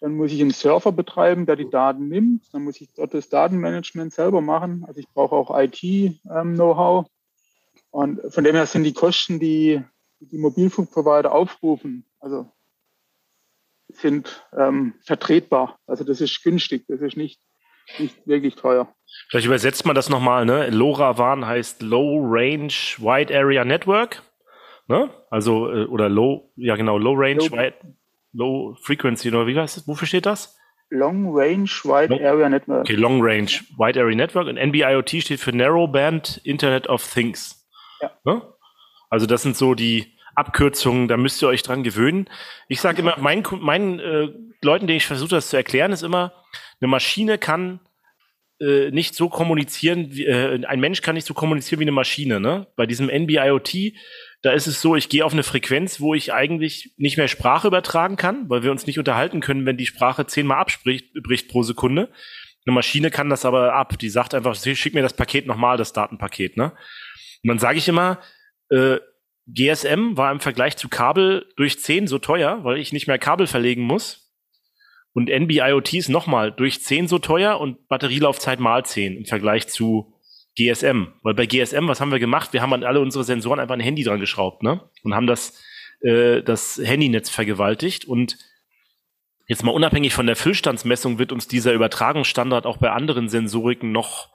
Dann muss ich einen Server betreiben, der die Daten nimmt. Dann muss ich dort das Datenmanagement selber machen. Also ich brauche auch IT-Know-how. Ähm, und von dem her sind die Kosten, die die Mobilfunkprovider aufrufen, also sind ähm, vertretbar. Also das ist günstig, das ist nicht, nicht wirklich teuer. Vielleicht übersetzt man das nochmal, ne? LoRaWAN heißt Low Range Wide Area Network. Ne? Also, äh, oder Low, ja genau, Low Range Low, Wide, Low Frequency, oder wie heißt es? Wofür steht das? Long Range Wide Long, Area Network. Okay, Long Range Wide Area Network. Und NB-IoT steht für Narrow Band Internet of Things. Ja. Ne? Also das sind so die, Abkürzungen, da müsst ihr euch dran gewöhnen. Ich sage immer, meinen, meinen äh, Leuten, denen ich versuche, das zu erklären, ist immer, eine Maschine kann äh, nicht so kommunizieren, wie, äh, ein Mensch kann nicht so kommunizieren wie eine Maschine. Ne? Bei diesem NB-IoT Da ist es so, ich gehe auf eine Frequenz, wo ich eigentlich nicht mehr Sprache übertragen kann, weil wir uns nicht unterhalten können, wenn die Sprache zehnmal abspricht bricht pro Sekunde. Eine Maschine kann das aber ab. Die sagt einfach, schick mir das Paket nochmal, das Datenpaket. Ne? Und dann sage ich immer, äh, GSM war im Vergleich zu Kabel durch 10 so teuer, weil ich nicht mehr Kabel verlegen muss. Und NB-IoT ist nochmal durch 10 so teuer und Batterielaufzeit mal 10 im Vergleich zu GSM. Weil bei GSM, was haben wir gemacht? Wir haben an alle unsere Sensoren einfach ein Handy dran geschraubt, ne? Und haben das, äh, das Handynetz vergewaltigt. Und jetzt mal unabhängig von der Füllstandsmessung wird uns dieser Übertragungsstandard auch bei anderen Sensoriken noch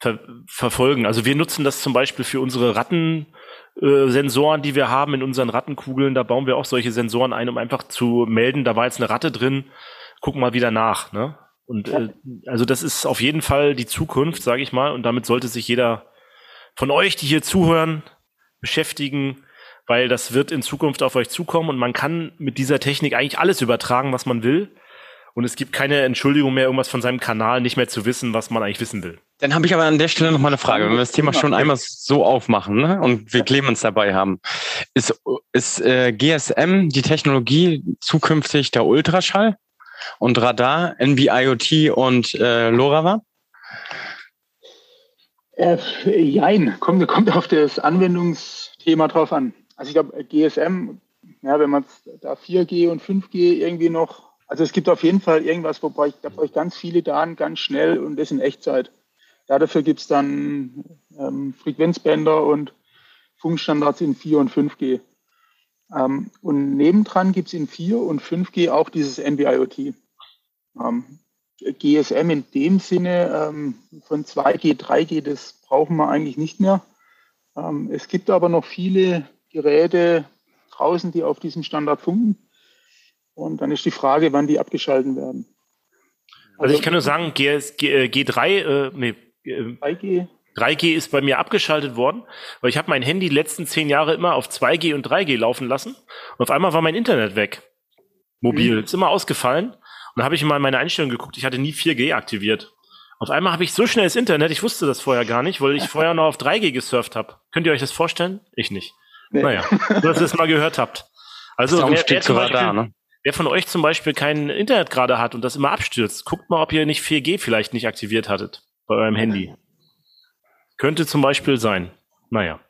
ver verfolgen. Also wir nutzen das zum Beispiel für unsere Ratten, äh, Sensoren, die wir haben in unseren Rattenkugeln, da bauen wir auch solche Sensoren ein, um einfach zu melden, da war jetzt eine Ratte drin, guck mal wieder nach. Ne? Und äh, also das ist auf jeden Fall die Zukunft, sage ich mal, und damit sollte sich jeder von euch, die hier zuhören, beschäftigen, weil das wird in Zukunft auf euch zukommen und man kann mit dieser Technik eigentlich alles übertragen, was man will. Und es gibt keine Entschuldigung mehr, irgendwas von seinem Kanal nicht mehr zu wissen, was man eigentlich wissen will. Dann habe ich aber an der Stelle noch mal eine Frage. Wenn wir das Thema schon einmal so aufmachen ne, und wir Clemens dabei haben, ist, ist äh, GSM die Technologie zukünftig der Ultraschall und Radar, NB-IoT und äh, LoRaWAN? Äh, jein, kommt, kommt auf das Anwendungsthema drauf an. Also ich glaube, GSM, ja, wenn man da 4G und 5G irgendwie noch also es gibt auf jeden Fall irgendwas, wobei ich, da brauche ich ganz viele Daten ganz schnell und das in Echtzeit. Ja, dafür gibt es dann ähm, Frequenzbänder und Funkstandards in 4 und 5G. Ähm, und nebendran gibt es in 4 und 5G auch dieses NB-IoT. Ähm, GSM in dem Sinne ähm, von 2G, 3G, das brauchen wir eigentlich nicht mehr. Ähm, es gibt aber noch viele Geräte draußen, die auf diesem Standard funken. Und dann ist die Frage, wann die abgeschalten werden. Also, also ich kann nur sagen, G, G, G3, äh, nee, 3G. 3G ist bei mir abgeschaltet worden, weil ich habe mein Handy die letzten zehn Jahre immer auf 2G und 3G laufen lassen und auf einmal war mein Internet weg. Mobil. Mhm. Ist immer ausgefallen. Und dann habe ich mal in meine Einstellung geguckt, ich hatte nie 4G aktiviert. Auf einmal habe ich so schnelles Internet, ich wusste das vorher gar nicht, weil ich vorher noch auf 3G gesurft habe. Könnt ihr euch das vorstellen? Ich nicht. Nee. Naja, [laughs] nur dass ihr es mal gehört habt. Also wer, wer, zum Beispiel, Radar, ne? Wer von euch zum Beispiel kein Internet gerade hat und das immer abstürzt, guckt mal, ob ihr nicht 4G vielleicht nicht aktiviert hattet bei eurem Handy. Könnte zum Beispiel sein. Naja.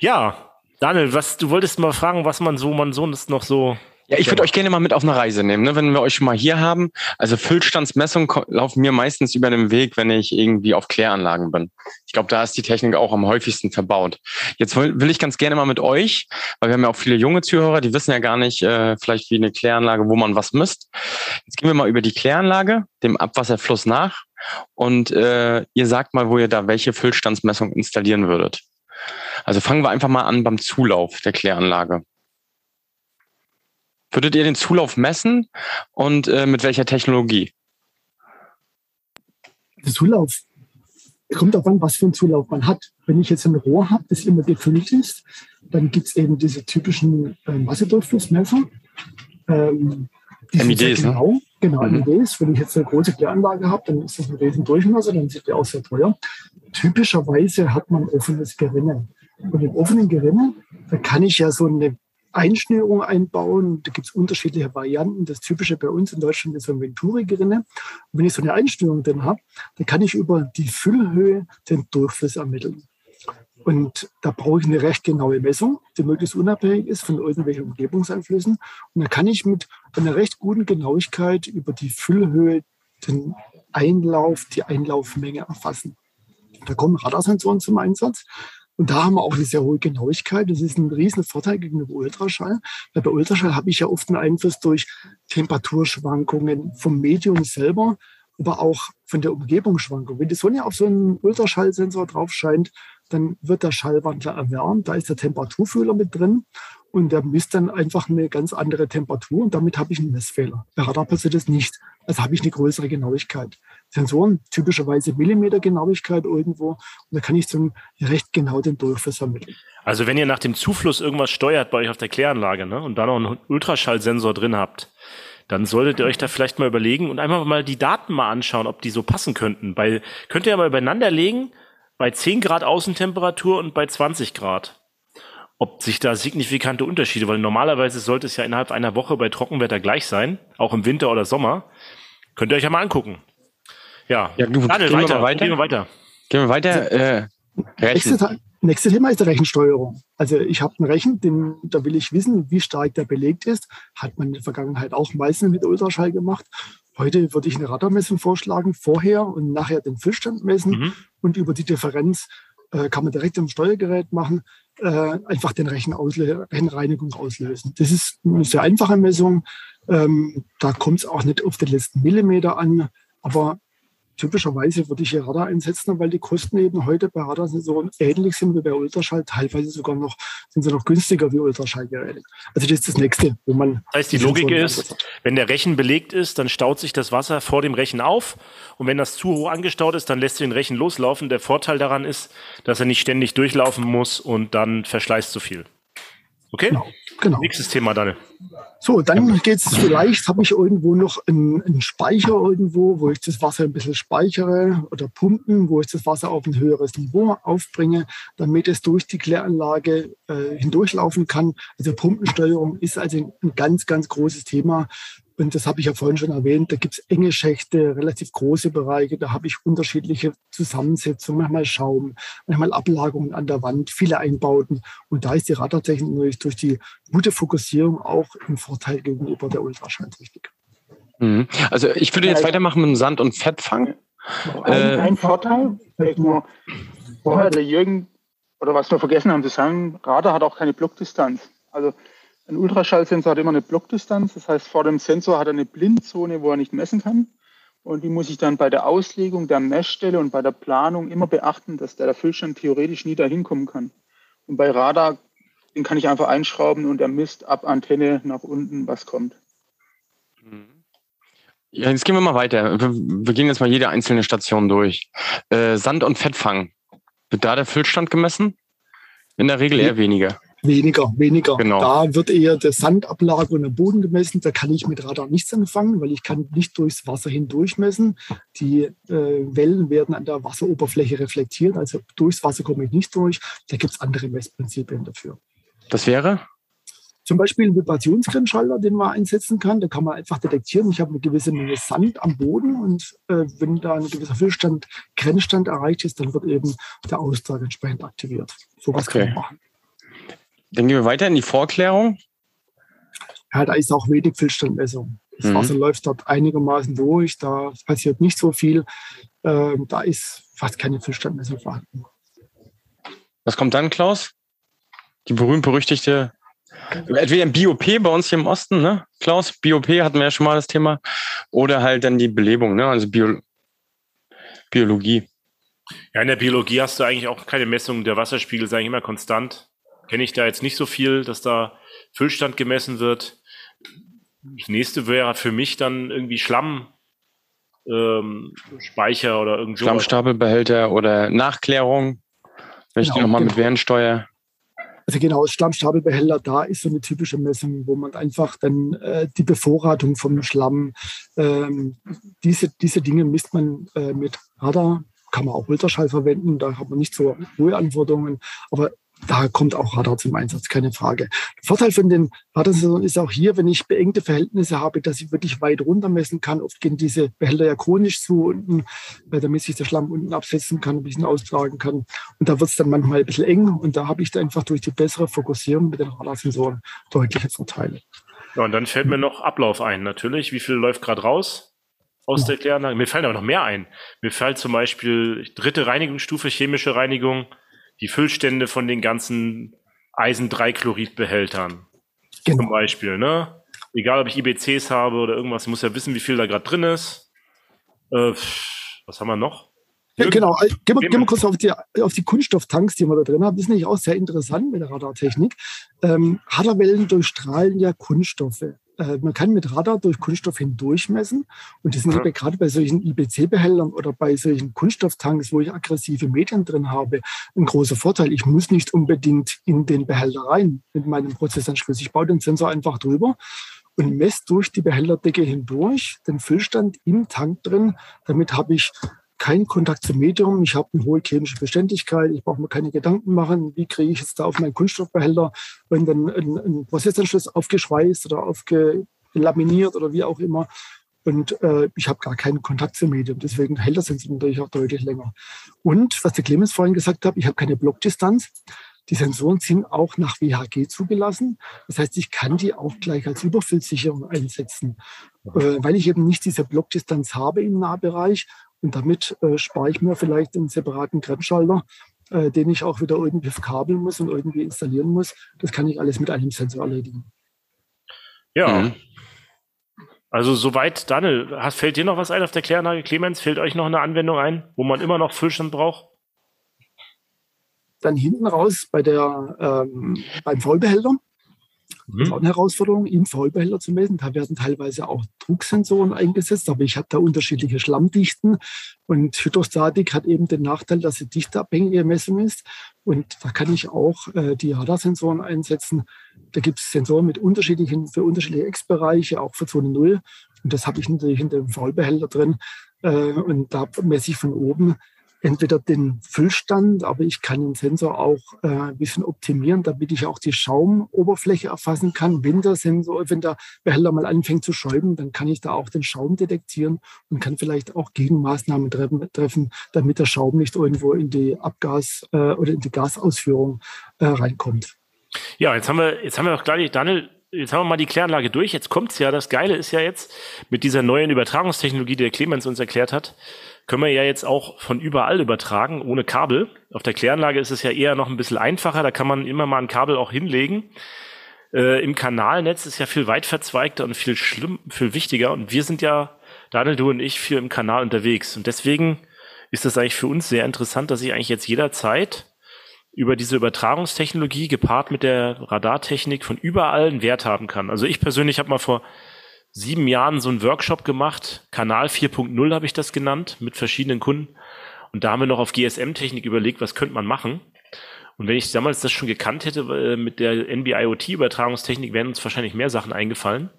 Ja, Daniel, was, du wolltest mal fragen, was man so, man so das noch so ja, ich würde euch gerne mal mit auf eine Reise nehmen, ne? wenn wir euch schon mal hier haben. Also Füllstandsmessungen laufen mir meistens über den Weg, wenn ich irgendwie auf Kläranlagen bin. Ich glaube, da ist die Technik auch am häufigsten verbaut. Jetzt will, will, ich ganz gerne mal mit euch, weil wir haben ja auch viele junge Zuhörer, die wissen ja gar nicht äh, vielleicht wie eine Kläranlage, wo man was misst. Jetzt gehen wir mal über die Kläranlage, dem Abwasserfluss nach und äh, ihr sagt mal, wo ihr da welche Füllstandsmessung installieren würdet. Also fangen wir einfach mal an beim Zulauf der Kläranlage. Würdet ihr den Zulauf messen und äh, mit welcher Technologie? Der Zulauf kommt darauf an, was für einen Zulauf man hat. Wenn ich jetzt ein Rohr habe, das immer gefüllt ist, dann gibt es eben diese typischen äh, Massedurchflussmesser. Ähm, MIDs, ne? genau, ne? Genau, mhm. MIDs. Wenn ich jetzt eine große Kläranlage habe, dann ist das ein riesen Durchmesser, dann sind die auch sehr teuer. Typischerweise hat man offenes Gerinne. Und im offenen Gerinne, da kann ich ja so eine Einschnürung einbauen. Da gibt es unterschiedliche Varianten. Das Typische bei uns in Deutschland ist so ein Venturi-Gerinne. Und wenn ich so eine Einschnürung drin habe, dann kann ich über die Füllhöhe den Durchfluss ermitteln. Und da brauche ich eine recht genaue Messung, die möglichst unabhängig ist von irgendwelchen Umgebungseinflüssen. Und dann kann ich mit einer recht guten Genauigkeit über die Füllhöhe den Einlauf, die Einlaufmenge erfassen. Da kommen Radarsensoren zum Einsatz. Und da haben wir auch eine sehr hohe Genauigkeit. Das ist ein riesen Vorteil gegenüber Ultraschall. Weil bei Ultraschall habe ich ja oft einen Einfluss durch Temperaturschwankungen vom Medium selber, aber auch von der Umgebungsschwankung. Wenn die Sonne auf so einen Ultraschallsensor drauf scheint, dann wird der Schallwandler erwärmt. Da ist der Temperaturfühler mit drin und der misst dann einfach eine ganz andere Temperatur und damit habe ich einen Messfehler. Bei Radar passiert das nicht. Also habe ich eine größere Genauigkeit. Sensoren typischerweise Millimeter Genauigkeit irgendwo und da kann ich so recht genau den Durchfluss ermitteln. Also wenn ihr nach dem Zufluss irgendwas steuert bei euch auf der Kläranlage ne, und da noch einen Ultraschallsensor drin habt, dann solltet ihr euch da vielleicht mal überlegen und einfach mal die Daten mal anschauen, ob die so passen könnten. Bei, könnt ihr ja mal übereinander legen, bei 10 Grad Außentemperatur und bei 20 Grad. Ob sich da signifikante Unterschiede, weil normalerweise sollte es ja innerhalb einer Woche bei Trockenwetter gleich sein, auch im Winter oder Sommer. Könnt ihr euch ja mal angucken. Ja, ja du, Daniel, gehen weiter, wir weiter. Gehen wir weiter. Gehen wir weiter. Äh, nächste, nächste Thema ist die Rechensteuerung. Also ich habe einen Rechen, den, da will ich wissen, wie stark der belegt ist. Hat man in der Vergangenheit auch meistens mit Ultraschall gemacht. Heute würde ich eine Radarmessung vorschlagen, vorher und nachher den Füllstand messen mhm. und über die Differenz äh, kann man direkt am Steuergerät machen, äh, einfach den Rechen auslö Rechenreinigung auslösen. Das ist eine sehr einfache Messung. Ähm, da kommt es auch nicht auf den letzten Millimeter an, aber typischerweise würde ich hier Radar einsetzen, weil die Kosten eben heute bei Radarsensoren ähnlich sind wie bei Ultraschall, teilweise sogar noch, sind sie noch günstiger wie Ultraschallgeräte. Also das ist das Nächste, wo man... Das heißt, die Logik ist, wenn der Rechen belegt ist, dann staut sich das Wasser vor dem Rechen auf und wenn das zu hoch angestaut ist, dann lässt du den Rechen loslaufen. Der Vorteil daran ist, dass er nicht ständig durchlaufen muss und dann verschleißt zu viel. Okay? Genau. Genau. Nächstes Thema, Daniel. So, dann geht es vielleicht, habe ich irgendwo noch einen, einen, Speicher irgendwo, wo ich das Wasser ein bisschen speichere oder pumpen, wo ich das Wasser auf ein höheres Niveau aufbringe, damit es durch die Kläranlage äh, hindurchlaufen kann. Also Pumpensteuerung ist also ein ganz, ganz großes Thema. Und das habe ich ja vorhin schon erwähnt, da gibt es enge Schächte, relativ große Bereiche, da habe ich unterschiedliche Zusammensetzungen, manchmal Schaum, manchmal Ablagerungen an der Wand, viele Einbauten. Und da ist die Radartechnik natürlich durch die gute Fokussierung auch im Vorteil gegenüber der Ultraschalltechnik. Mhm. Also ich würde jetzt weitermachen mit dem Sand- und Fettfang. Ein, äh, ein Vorteil, nur vorher der Jürgen, oder was wir vergessen haben zu sagen, Radar hat auch keine Blockdistanz. Also ein Ultraschallsensor hat immer eine Blockdistanz, das heißt, vor dem Sensor hat er eine Blindzone, wo er nicht messen kann. Und die muss ich dann bei der Auslegung der Messstelle und bei der Planung immer beachten, dass der Füllstand theoretisch nie dahin kommen kann. Und bei Radar, den kann ich einfach einschrauben und er misst ab Antenne nach unten, was kommt. Ja, jetzt gehen wir mal weiter. Wir, wir gehen jetzt mal jede einzelne Station durch. Äh, Sand- und Fettfang. Wird da der Füllstand gemessen? In der Regel eher weniger. Weniger, weniger. Genau. Da wird eher der Sandablage und der Boden gemessen. Da kann ich mit Radar nichts anfangen, weil ich kann nicht durchs Wasser hindurch messen. Die äh, Wellen werden an der Wasseroberfläche reflektiert, also durchs Wasser komme ich nicht durch. Da gibt es andere Messprinzipien dafür. Das wäre? Zum Beispiel ein Vibrationsgrenzschalter, den man einsetzen kann. Da kann man einfach detektieren, ich habe eine gewisse Menge Sand am Boden und äh, wenn da ein gewisser Füllstand, Grenzstand erreicht ist, dann wird eben der Austrag entsprechend aktiviert. So was okay. kann man machen. Dann gehen wir weiter in die Vorklärung. Ja, da ist auch wenig Füllstandmessung. Das mhm. Wasser läuft dort einigermaßen durch, da passiert nicht so viel. Ähm, da ist fast keine Füllstandmessung vorhanden. Was kommt dann, Klaus? Die berühmt-berüchtigte, entweder ein BOP bei uns hier im Osten, ne? Klaus, BOP hatten wir ja schon mal das Thema, oder halt dann die Belebung, ne? Also Bio Biologie. Ja, in der Biologie hast du eigentlich auch keine Messung. Der Wasserspiegel ist eigentlich immer konstant kenne ich da jetzt nicht so viel, dass da Füllstand gemessen wird. Das nächste wäre für mich dann irgendwie Schlamm. Ähm, Speicher oder irgend Schlammstapelbehälter oder Nachklärung. Wenn ich genau, nochmal genau. mit Wärnsteuer. Also genau, Schlammstapelbehälter, da ist so eine typische Messung, wo man einfach dann äh, die Bevorratung vom Schlamm, ähm, diese, diese Dinge misst man äh, mit Radar, kann man auch Ultraschall verwenden, da hat man nicht so hohe Anforderungen, aber da kommt auch Radar zum Einsatz, keine Frage. Der Vorteil von den Radarsensoren ist auch hier, wenn ich beengte Verhältnisse habe, dass ich wirklich weit runter messen kann. Oft gehen diese Behälter ja chronisch zu unten, damit sich der Schlamm unten absetzen kann, ein bisschen austragen kann. Und da wird es dann manchmal ein bisschen eng. Und da habe ich da einfach durch die bessere Fokussierung mit den Radarsensoren deutliche Vorteile. Ja, und dann fällt mir noch Ablauf ein, natürlich. Wie viel läuft gerade raus? aus der Kläranlage. Mir fallen aber noch mehr ein. Mir fällt zum Beispiel dritte Reinigungsstufe, chemische Reinigung, die Füllstände von den ganzen Eisen-3-Chlorid-Behältern. Genau. Zum Beispiel, ne? Egal, ob ich IBCs habe oder irgendwas, ich muss ja wissen, wie viel da gerade drin ist. Äh, was haben wir noch? Ja, genau. Äh, gehen wir, gehen wir kurz auf die, auf die Kunststofftanks, die wir da drin haben. Das ist nämlich auch sehr interessant mit der Radartechnik. Ähm, Radarwellen durchstrahlen ja Kunststoffe. Äh, man kann mit Radar durch Kunststoff hindurch messen. Und das sind ja. gerade bei solchen IBC-Behältern oder bei solchen Kunststofftanks, wo ich aggressive Medien drin habe, ein großer Vorteil. Ich muss nicht unbedingt in den Behälter rein mit meinem Prozessanschluss. Ich baue den Sensor einfach drüber und messe durch die Behälterdecke hindurch den Füllstand im Tank drin. Damit habe ich keinen Kontakt zum Medium, ich habe eine hohe chemische Beständigkeit, ich brauche mir keine Gedanken machen, wie kriege ich jetzt da auf meinen Kunststoffbehälter, wenn dann ein, ein Prozessanschluss aufgeschweißt oder aufgelaminiert oder wie auch immer. Und äh, ich habe gar keinen Kontakt zum Medium. Deswegen hält das Sensor natürlich auch deutlich länger. Und was der Clemens vorhin gesagt hat, ich habe keine Blockdistanz. Die Sensoren sind auch nach WHG zugelassen. Das heißt, ich kann die auch gleich als Überfüllsicherung einsetzen, äh, weil ich eben nicht diese Blockdistanz habe im Nahbereich. Und damit äh, spare ich mir vielleicht einen separaten Grenzschalter, äh, den ich auch wieder irgendwie verkabeln muss und irgendwie installieren muss. Das kann ich alles mit einem Sensor erledigen. Ja. Mhm. Also soweit, Daniel, hast, fällt dir noch was ein auf der Kläranlage? Clemens, fällt euch noch eine Anwendung ein, wo man immer noch Füllstand braucht? Dann hinten raus bei der, ähm, beim Vollbehälter. Mhm. Das ist auch eine Herausforderung, im Vollbehälter zu messen. Da werden teilweise auch Drucksensoren eingesetzt, aber ich habe da unterschiedliche Schlammdichten. Und Hydrostatik hat eben den Nachteil, dass sie dichtabhängige Messung ist. Und da kann ich auch äh, die Radarsensoren einsetzen. Da gibt es Sensoren mit unterschiedlichen, für unterschiedliche X-Bereiche, auch für Zone 0. Und das habe ich natürlich in dem Vollbehälter drin. Äh, und da messe ich von oben entweder den Füllstand, aber ich kann den Sensor auch äh, ein bisschen optimieren, damit ich auch die Schaumoberfläche erfassen kann. Wenn der Sensor, wenn der Behälter mal anfängt zu schäumen, dann kann ich da auch den Schaum detektieren und kann vielleicht auch Gegenmaßnahmen treffen, treffen damit der Schaum nicht irgendwo in die Abgas- äh, oder in die Gasausführung äh, reinkommt. Ja, jetzt haben wir, jetzt haben wir auch gleich, Daniel, jetzt haben wir mal die Kläranlage durch. Jetzt kommt's ja. Das Geile ist ja jetzt mit dieser neuen Übertragungstechnologie, die der Clemens uns erklärt hat, können wir ja jetzt auch von überall übertragen, ohne Kabel. Auf der Kläranlage ist es ja eher noch ein bisschen einfacher, da kann man immer mal ein Kabel auch hinlegen. Äh, Im Kanalnetz ist ja viel weit verzweigter und viel schlimm, viel wichtiger. Und wir sind ja, Daniel, du und ich, viel im Kanal unterwegs. Und deswegen ist das eigentlich für uns sehr interessant, dass ich eigentlich jetzt jederzeit über diese Übertragungstechnologie gepaart mit der Radartechnik von überall einen Wert haben kann. Also ich persönlich habe mal vor sieben Jahren so einen Workshop gemacht. Kanal 4.0 habe ich das genannt, mit verschiedenen Kunden. Und da haben wir noch auf GSM-Technik überlegt, was könnte man machen. Und wenn ich damals das schon gekannt hätte äh, mit der NB-IoT-Übertragungstechnik, wären uns wahrscheinlich mehr Sachen eingefallen.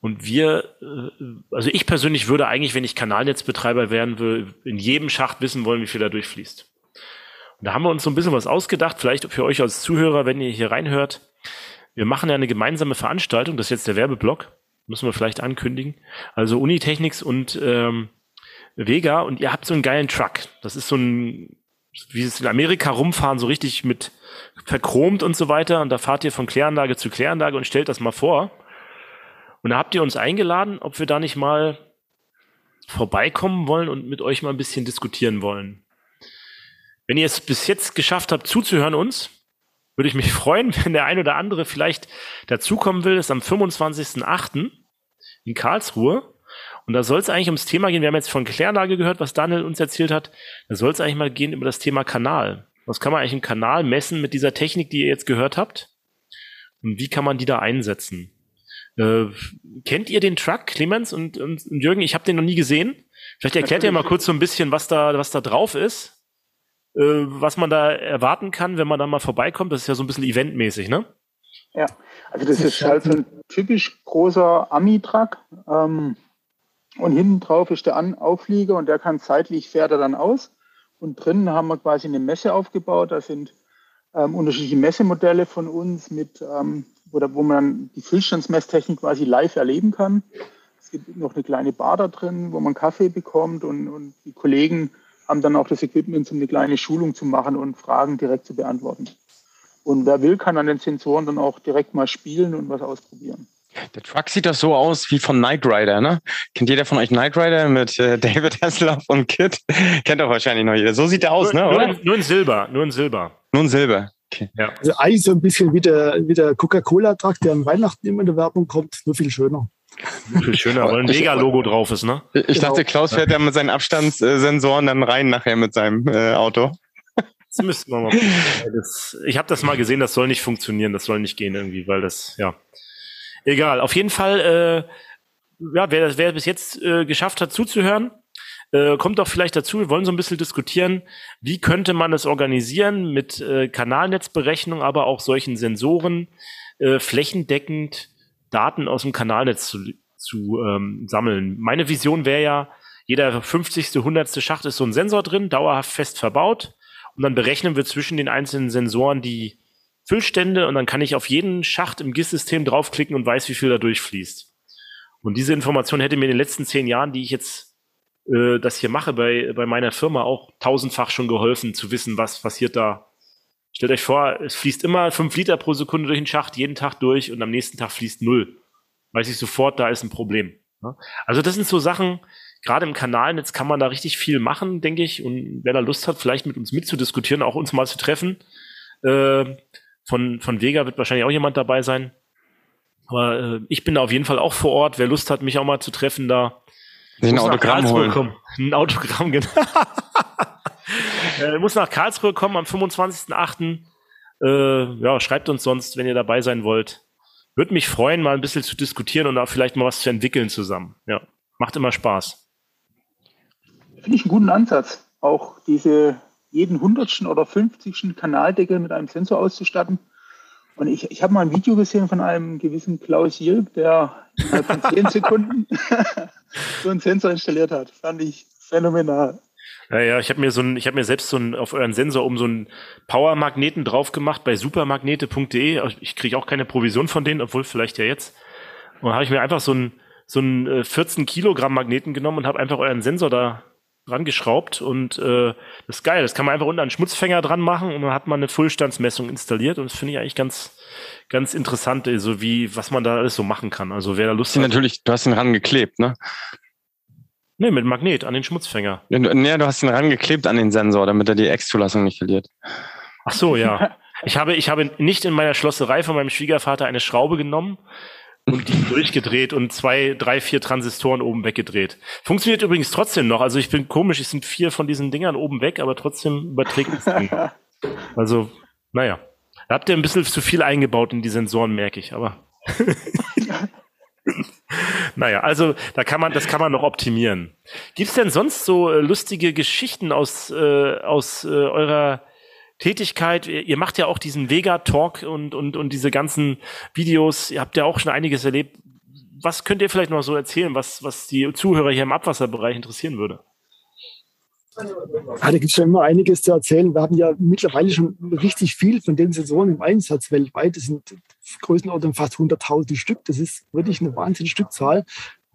Und wir, äh, also ich persönlich würde eigentlich, wenn ich Kanalnetzbetreiber wären, würde in jedem Schacht wissen wollen, wie viel da durchfließt. Und da haben wir uns so ein bisschen was ausgedacht, vielleicht für euch als Zuhörer, wenn ihr hier reinhört. Wir machen ja eine gemeinsame Veranstaltung, das ist jetzt der Werbeblock müssen wir vielleicht ankündigen. Also Unitechnics und ähm, Vega und ihr habt so einen geilen Truck. Das ist so ein, wie es in Amerika rumfahren, so richtig mit verchromt und so weiter. Und da fahrt ihr von Kläranlage zu Kläranlage und stellt das mal vor. Und da habt ihr uns eingeladen, ob wir da nicht mal vorbeikommen wollen und mit euch mal ein bisschen diskutieren wollen. Wenn ihr es bis jetzt geschafft habt, zuzuhören uns, würde ich mich [laughs] freuen, wenn der ein oder andere vielleicht dazukommen will. Das ist am 25.08. in Karlsruhe. Und da soll es eigentlich ums Thema gehen. Wir haben jetzt von Kläranlage gehört, was Daniel uns erzählt hat. Da soll es eigentlich mal gehen über das Thema Kanal. Was kann man eigentlich im Kanal messen mit dieser Technik, die ihr jetzt gehört habt? Und wie kann man die da einsetzen? Äh, kennt ihr den Truck, Clemens und, und, und Jürgen? Ich habe den noch nie gesehen. Vielleicht erklärt ihr mal kurz so ein bisschen, was da, was da drauf ist. Äh, was man da erwarten kann, wenn man da mal vorbeikommt. Das ist ja so ein bisschen eventmäßig, ne? Ja, also das ist halt so ein typisch großer Ami-Truck. Ähm, und hinten drauf ist der An Auflieger und der kann zeitlich fährt er dann aus. Und drinnen haben wir quasi eine Messe aufgebaut. Da sind ähm, unterschiedliche Messemodelle von uns mit, ähm, wo, wo man die Füllstandsmesstechnik quasi live erleben kann. Es gibt noch eine kleine Bar da drin, wo man Kaffee bekommt und, und die Kollegen haben dann auch das Equipment, um eine kleine Schulung zu machen und Fragen direkt zu beantworten. Und wer will, kann an den Sensoren dann auch direkt mal spielen und was ausprobieren. Der Truck sieht doch so aus wie von Knight Rider, ne? Kennt jeder von euch Knight Rider mit äh, David Hasselhoff und Kit? [laughs] Kennt doch wahrscheinlich noch jeder. So sieht der aus, nur, ne? Oder? Nur, in, nur in Silber, nur in Silber. Nur in Silber. Okay. Ja. Also eigentlich so ein bisschen wie der, wie der Coca-Cola-Truck, der an Weihnachten immer in der Werbung kommt, nur viel schöner. Viel schöner, weil ein Mega-Logo drauf ist, ne? Ich genau. dachte, Klaus fährt ja mit seinen Abstandssensoren dann rein nachher mit seinem äh, Auto. Das müssten wir mal das, Ich habe das mal gesehen, das soll nicht funktionieren, das soll nicht gehen irgendwie, weil das, ja. Egal, auf jeden Fall, äh, ja, wer, wer bis jetzt äh, geschafft hat zuzuhören, äh, kommt doch vielleicht dazu, wir wollen so ein bisschen diskutieren, wie könnte man das organisieren mit äh, Kanalnetzberechnung, aber auch solchen Sensoren äh, flächendeckend Daten aus dem Kanalnetz zu, zu ähm, sammeln. Meine Vision wäre ja, jeder 50. 100. Schacht ist so ein Sensor drin, dauerhaft fest verbaut. Und dann berechnen wir zwischen den einzelnen Sensoren die Füllstände und dann kann ich auf jeden Schacht im GIS-System draufklicken und weiß, wie viel da durchfließt. Und diese Information hätte mir in den letzten zehn Jahren, die ich jetzt äh, das hier mache bei, bei meiner Firma, auch tausendfach schon geholfen, zu wissen, was passiert da. Stellt euch vor, es fließt immer fünf Liter pro Sekunde durch den Schacht, jeden Tag durch und am nächsten Tag fließt null. Weiß ich sofort, da ist ein Problem. Ne? Also das sind so Sachen, gerade im Kanalnetz kann man da richtig viel machen, denke ich. Und wer da Lust hat, vielleicht mit uns mitzudiskutieren, auch uns mal zu treffen. Äh, von, von Vega wird wahrscheinlich auch jemand dabei sein. Aber äh, ich bin da auf jeden Fall auch vor Ort. Wer Lust hat, mich auch mal zu treffen, da. Ein Autogramm holen. Kommen. [laughs] Ein Autogramm, genau. [laughs] äh, muss nach Karlsruhe kommen am 25.08. Äh, ja, schreibt uns sonst, wenn ihr dabei sein wollt. Würde mich freuen, mal ein bisschen zu diskutieren und auch vielleicht mal was zu entwickeln zusammen. Ja, macht immer Spaß. Finde ich einen guten Ansatz, auch diese jeden hundertsten oder fünfzigsten Kanaldeckel mit einem Sensor auszustatten. Und ich, ich habe mal ein Video gesehen von einem gewissen Klaus Jilk, der innerhalb von zehn [laughs] Sekunden [laughs] so einen Sensor installiert hat. Fand ich phänomenal. Ja, ja, ich habe mir so ein, ich habe mir selbst so ein auf euren Sensor um so einen Power-Magneten drauf gemacht bei supermagnete.de. Ich kriege auch keine Provision von denen, obwohl vielleicht ja jetzt. Und habe ich mir einfach so ein so einen 14 Kilogramm Magneten genommen und habe einfach euren Sensor da dran geschraubt und äh, das ist geil. Das kann man einfach unter einen Schmutzfänger dran machen und dann hat man eine Fullstandsmessung installiert und das finde ich eigentlich ganz, ganz interessant, so also wie, was man da alles so machen kann. Also wer da Lust hat. Natürlich, du hast ihn rangeklebt, ne? Nee, mit Magnet an den Schmutzfänger. Nee, du hast ihn rangeklebt an den Sensor, damit er die Ex-Zulassung nicht verliert. Ach so, ja. Ich habe, ich habe nicht in meiner Schlosserei von meinem Schwiegervater eine Schraube genommen und die durchgedreht und zwei, drei, vier Transistoren oben weggedreht. Funktioniert übrigens trotzdem noch. Also ich bin komisch, es sind vier von diesen Dingern oben weg, aber trotzdem überträgt es Ding. [laughs] Also, naja. Da habt ihr ein bisschen zu viel eingebaut in die Sensoren, merke ich, aber. [laughs] naja, also da kann man, das kann man noch optimieren. Gibt es denn sonst so äh, lustige Geschichten aus, äh, aus äh, eurer Tätigkeit. Ihr macht ja auch diesen Vega-Talk und, und, und diese ganzen Videos. Ihr habt ja auch schon einiges erlebt. Was könnt ihr vielleicht noch so erzählen, was, was die Zuhörer hier im Abwasserbereich interessieren würde? Ja, da gibt es schon immer einiges zu erzählen. Wir haben ja mittlerweile schon richtig viel von den Sensoren im Einsatz weltweit. Das sind Größenordnung fast 100.000 Stück. Das ist wirklich eine wahnsinnige Stückzahl.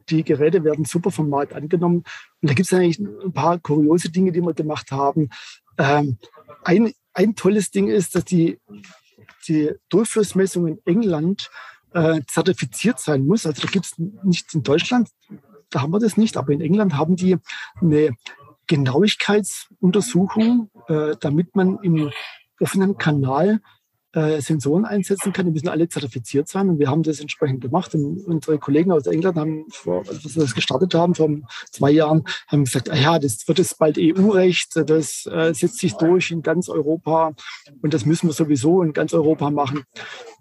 Die Geräte werden super vom Markt angenommen. Und da gibt es eigentlich ein paar kuriose Dinge, die wir gemacht haben. Ähm, ein ein tolles Ding ist, dass die, die Durchflussmessung in England äh, zertifiziert sein muss. Also da gibt es nichts in Deutschland, da haben wir das nicht, aber in England haben die eine Genauigkeitsuntersuchung, äh, damit man im offenen Kanal äh, Sensoren einsetzen kann. Die müssen alle zertifiziert sein und wir haben das entsprechend gemacht. Und unsere Kollegen aus England haben, vor, als wir das gestartet haben, vor zwei Jahren, haben gesagt, ah ja, das wird jetzt bald EU-Recht, das äh, setzt sich durch in ganz Europa und das müssen wir sowieso in ganz Europa machen.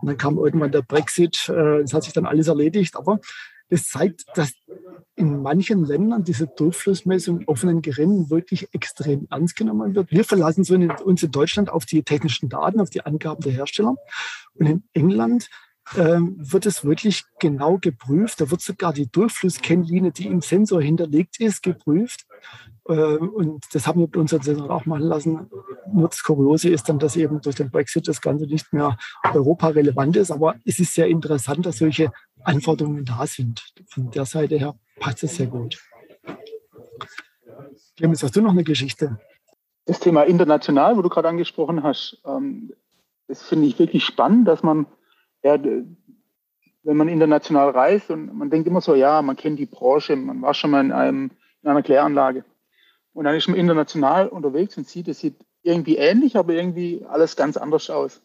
Und dann kam irgendwann der Brexit, äh, das hat sich dann alles erledigt, aber das zeigt, dass in manchen Ländern diese Durchflussmessung offenen Geräten wirklich extrem ernst genommen wird. Wir verlassen uns in Deutschland auf die technischen Daten, auf die Angaben der Hersteller. Und in England äh, wird es wirklich genau geprüft. Da wird sogar die Durchflusskennlinie, die im Sensor hinterlegt ist, geprüft. Äh, und das haben wir mit unseren Sensoren auch machen lassen. Nur das Kuriose ist dann, dass eben durch den Brexit das Ganze nicht mehr Europa relevant ist. Aber es ist sehr interessant, dass solche Anforderungen da sind. Von der Seite her passt es sehr gut. Clemens, hast du noch eine Geschichte? Das Thema international, wo du gerade angesprochen hast, ähm, das finde ich wirklich spannend, dass man, ja, wenn man international reist und man denkt immer so, ja, man kennt die Branche, man war schon mal in, einem, in einer Kläranlage. Und dann ist man international unterwegs und sieht, es sieht irgendwie ähnlich, aber irgendwie alles ganz anders aus.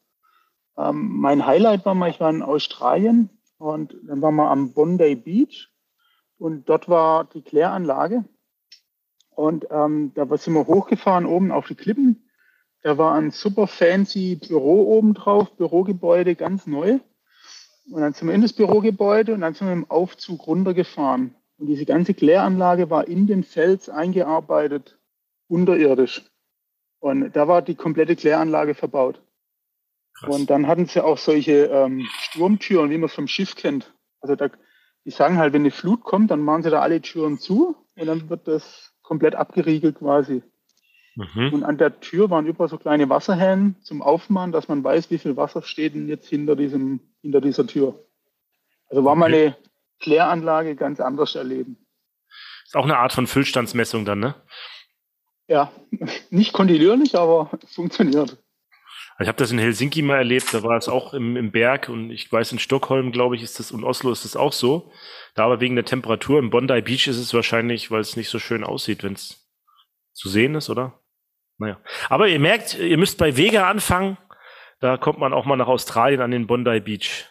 Ähm, mein Highlight war mal, ich war in Australien und dann waren wir am Bondi Beach und dort war die Kläranlage. Und ähm, da sind wir hochgefahren oben auf die Klippen. Da war ein super fancy Büro oben drauf, Bürogebäude, ganz neu. Und dann sind wir in das Bürogebäude und dann sind wir im Aufzug runtergefahren. Und diese ganze Kläranlage war in den Fels eingearbeitet, unterirdisch. Und da war die komplette Kläranlage verbaut. Krass. Und dann hatten sie auch solche ähm, Sturmtüren, wie man es vom Schiff kennt. Also da, die sagen halt, wenn eine Flut kommt, dann machen sie da alle Türen zu und dann wird das komplett abgeriegelt quasi. Mhm. Und an der Tür waren überall so kleine Wasserhähne zum Aufmachen, dass man weiß, wie viel Wasser steht denn jetzt hinter, diesem, hinter dieser Tür. Also war mal eine Kläranlage ganz anders erleben. Ist auch eine Art von Füllstandsmessung dann, ne? Ja, [laughs] nicht kontinuierlich, aber funktioniert. Ich habe das in Helsinki mal erlebt, da war es auch im, im Berg und ich weiß, in Stockholm, glaube ich, ist das und Oslo ist das auch so. Da aber wegen der Temperatur im Bondi Beach ist es wahrscheinlich, weil es nicht so schön aussieht, wenn es zu sehen ist, oder? Naja. Aber ihr merkt, ihr müsst bei Vega anfangen. Da kommt man auch mal nach Australien an den Bondi Beach.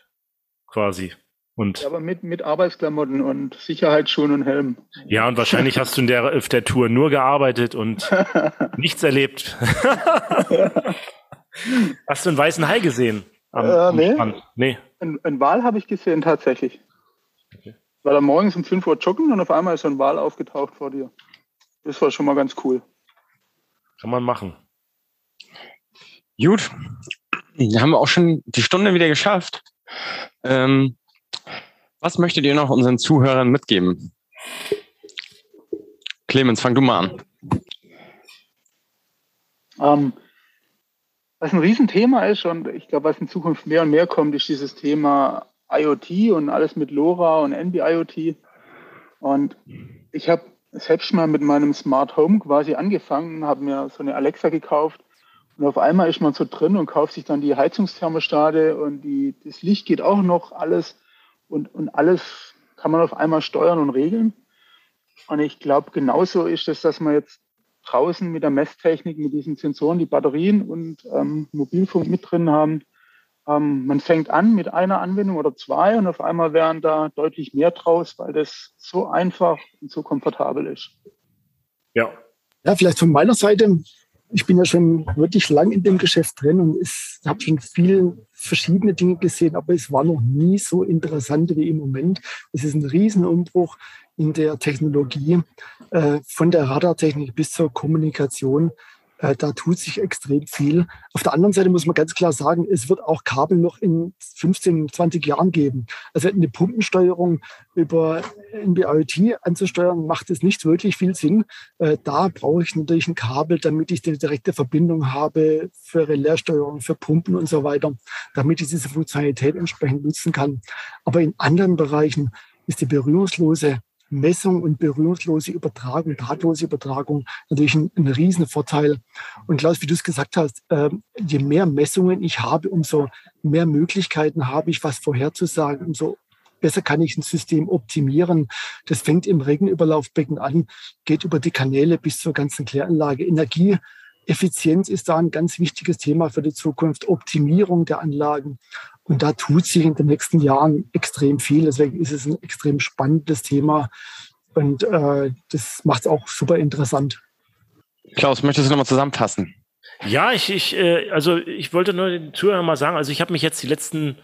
Quasi. Und ja, aber mit, mit Arbeitsklamotten und Sicherheitsschuhen und Helm. Ja, und wahrscheinlich hast du in der, auf der Tour nur gearbeitet und [laughs] nichts erlebt. [laughs] hast du einen weißen Hai gesehen? Am, äh, nee. Strand? nee. Ein, ein Wal habe ich gesehen, tatsächlich. Okay. Weil er morgens um 5 Uhr joggen und auf einmal ist so ein Wal aufgetaucht vor dir. Das war schon mal ganz cool. Kann man machen. Gut. Wir haben auch schon die Stunde wieder geschafft. Ähm, was möchtet ihr noch unseren Zuhörern mitgeben? Clemens, fang du mal an. Ähm, was ein Riesenthema ist und ich glaube, was in Zukunft mehr und mehr kommt, ist dieses Thema IoT und alles mit LoRa und NB-IoT. Und ich habe selbst mal mit meinem Smart Home quasi angefangen, habe mir so eine Alexa gekauft und auf einmal ist man so drin und kauft sich dann die Heizungsthermostate und die, das Licht geht auch noch alles und, und alles kann man auf einmal steuern und regeln. Und ich glaube, genauso ist es, dass man jetzt draußen mit der Messtechnik, mit diesen Sensoren, die Batterien und ähm, Mobilfunk mit drin haben. Ähm, man fängt an mit einer Anwendung oder zwei und auf einmal wären da deutlich mehr draus, weil das so einfach und so komfortabel ist. Ja. Ja, vielleicht von meiner Seite ich bin ja schon wirklich lang in dem Geschäft drin und habe schon viele verschiedene Dinge gesehen, aber es war noch nie so interessant wie im Moment. Es ist ein Riesenumbruch in der Technologie, äh, von der Radartechnik bis zur Kommunikation. Äh, da tut sich extrem viel. Auf der anderen Seite muss man ganz klar sagen, es wird auch Kabel noch in 15, 20 Jahren geben. Also eine Pumpensteuerung über NB-IoT anzusteuern, macht es nicht wirklich viel Sinn. Äh, da brauche ich natürlich ein Kabel, damit ich eine direkte Verbindung habe für Relaissteuerung, für Pumpen und so weiter, damit ich diese Funktionalität entsprechend nutzen kann. Aber in anderen Bereichen ist die berührungslose Messung und berührungslose Übertragung, drahtlose Übertragung natürlich ein, ein Riesenvorteil. Und Klaus, wie du es gesagt hast, äh, je mehr Messungen ich habe, umso mehr Möglichkeiten habe ich, was vorherzusagen, umso besser kann ich ein System optimieren. Das fängt im Regenüberlaufbecken an, geht über die Kanäle bis zur ganzen Kläranlage. Energieeffizienz ist da ein ganz wichtiges Thema für die Zukunft. Optimierung der Anlagen. Und da tut sich in den nächsten Jahren extrem viel. Deswegen ist es ein extrem spannendes Thema. Und äh, das macht es auch super interessant. Klaus, möchtest du nochmal zusammenfassen? Ja, ich, ich, äh, also ich wollte nur den Zuhörern mal sagen, also ich habe mich jetzt die letzten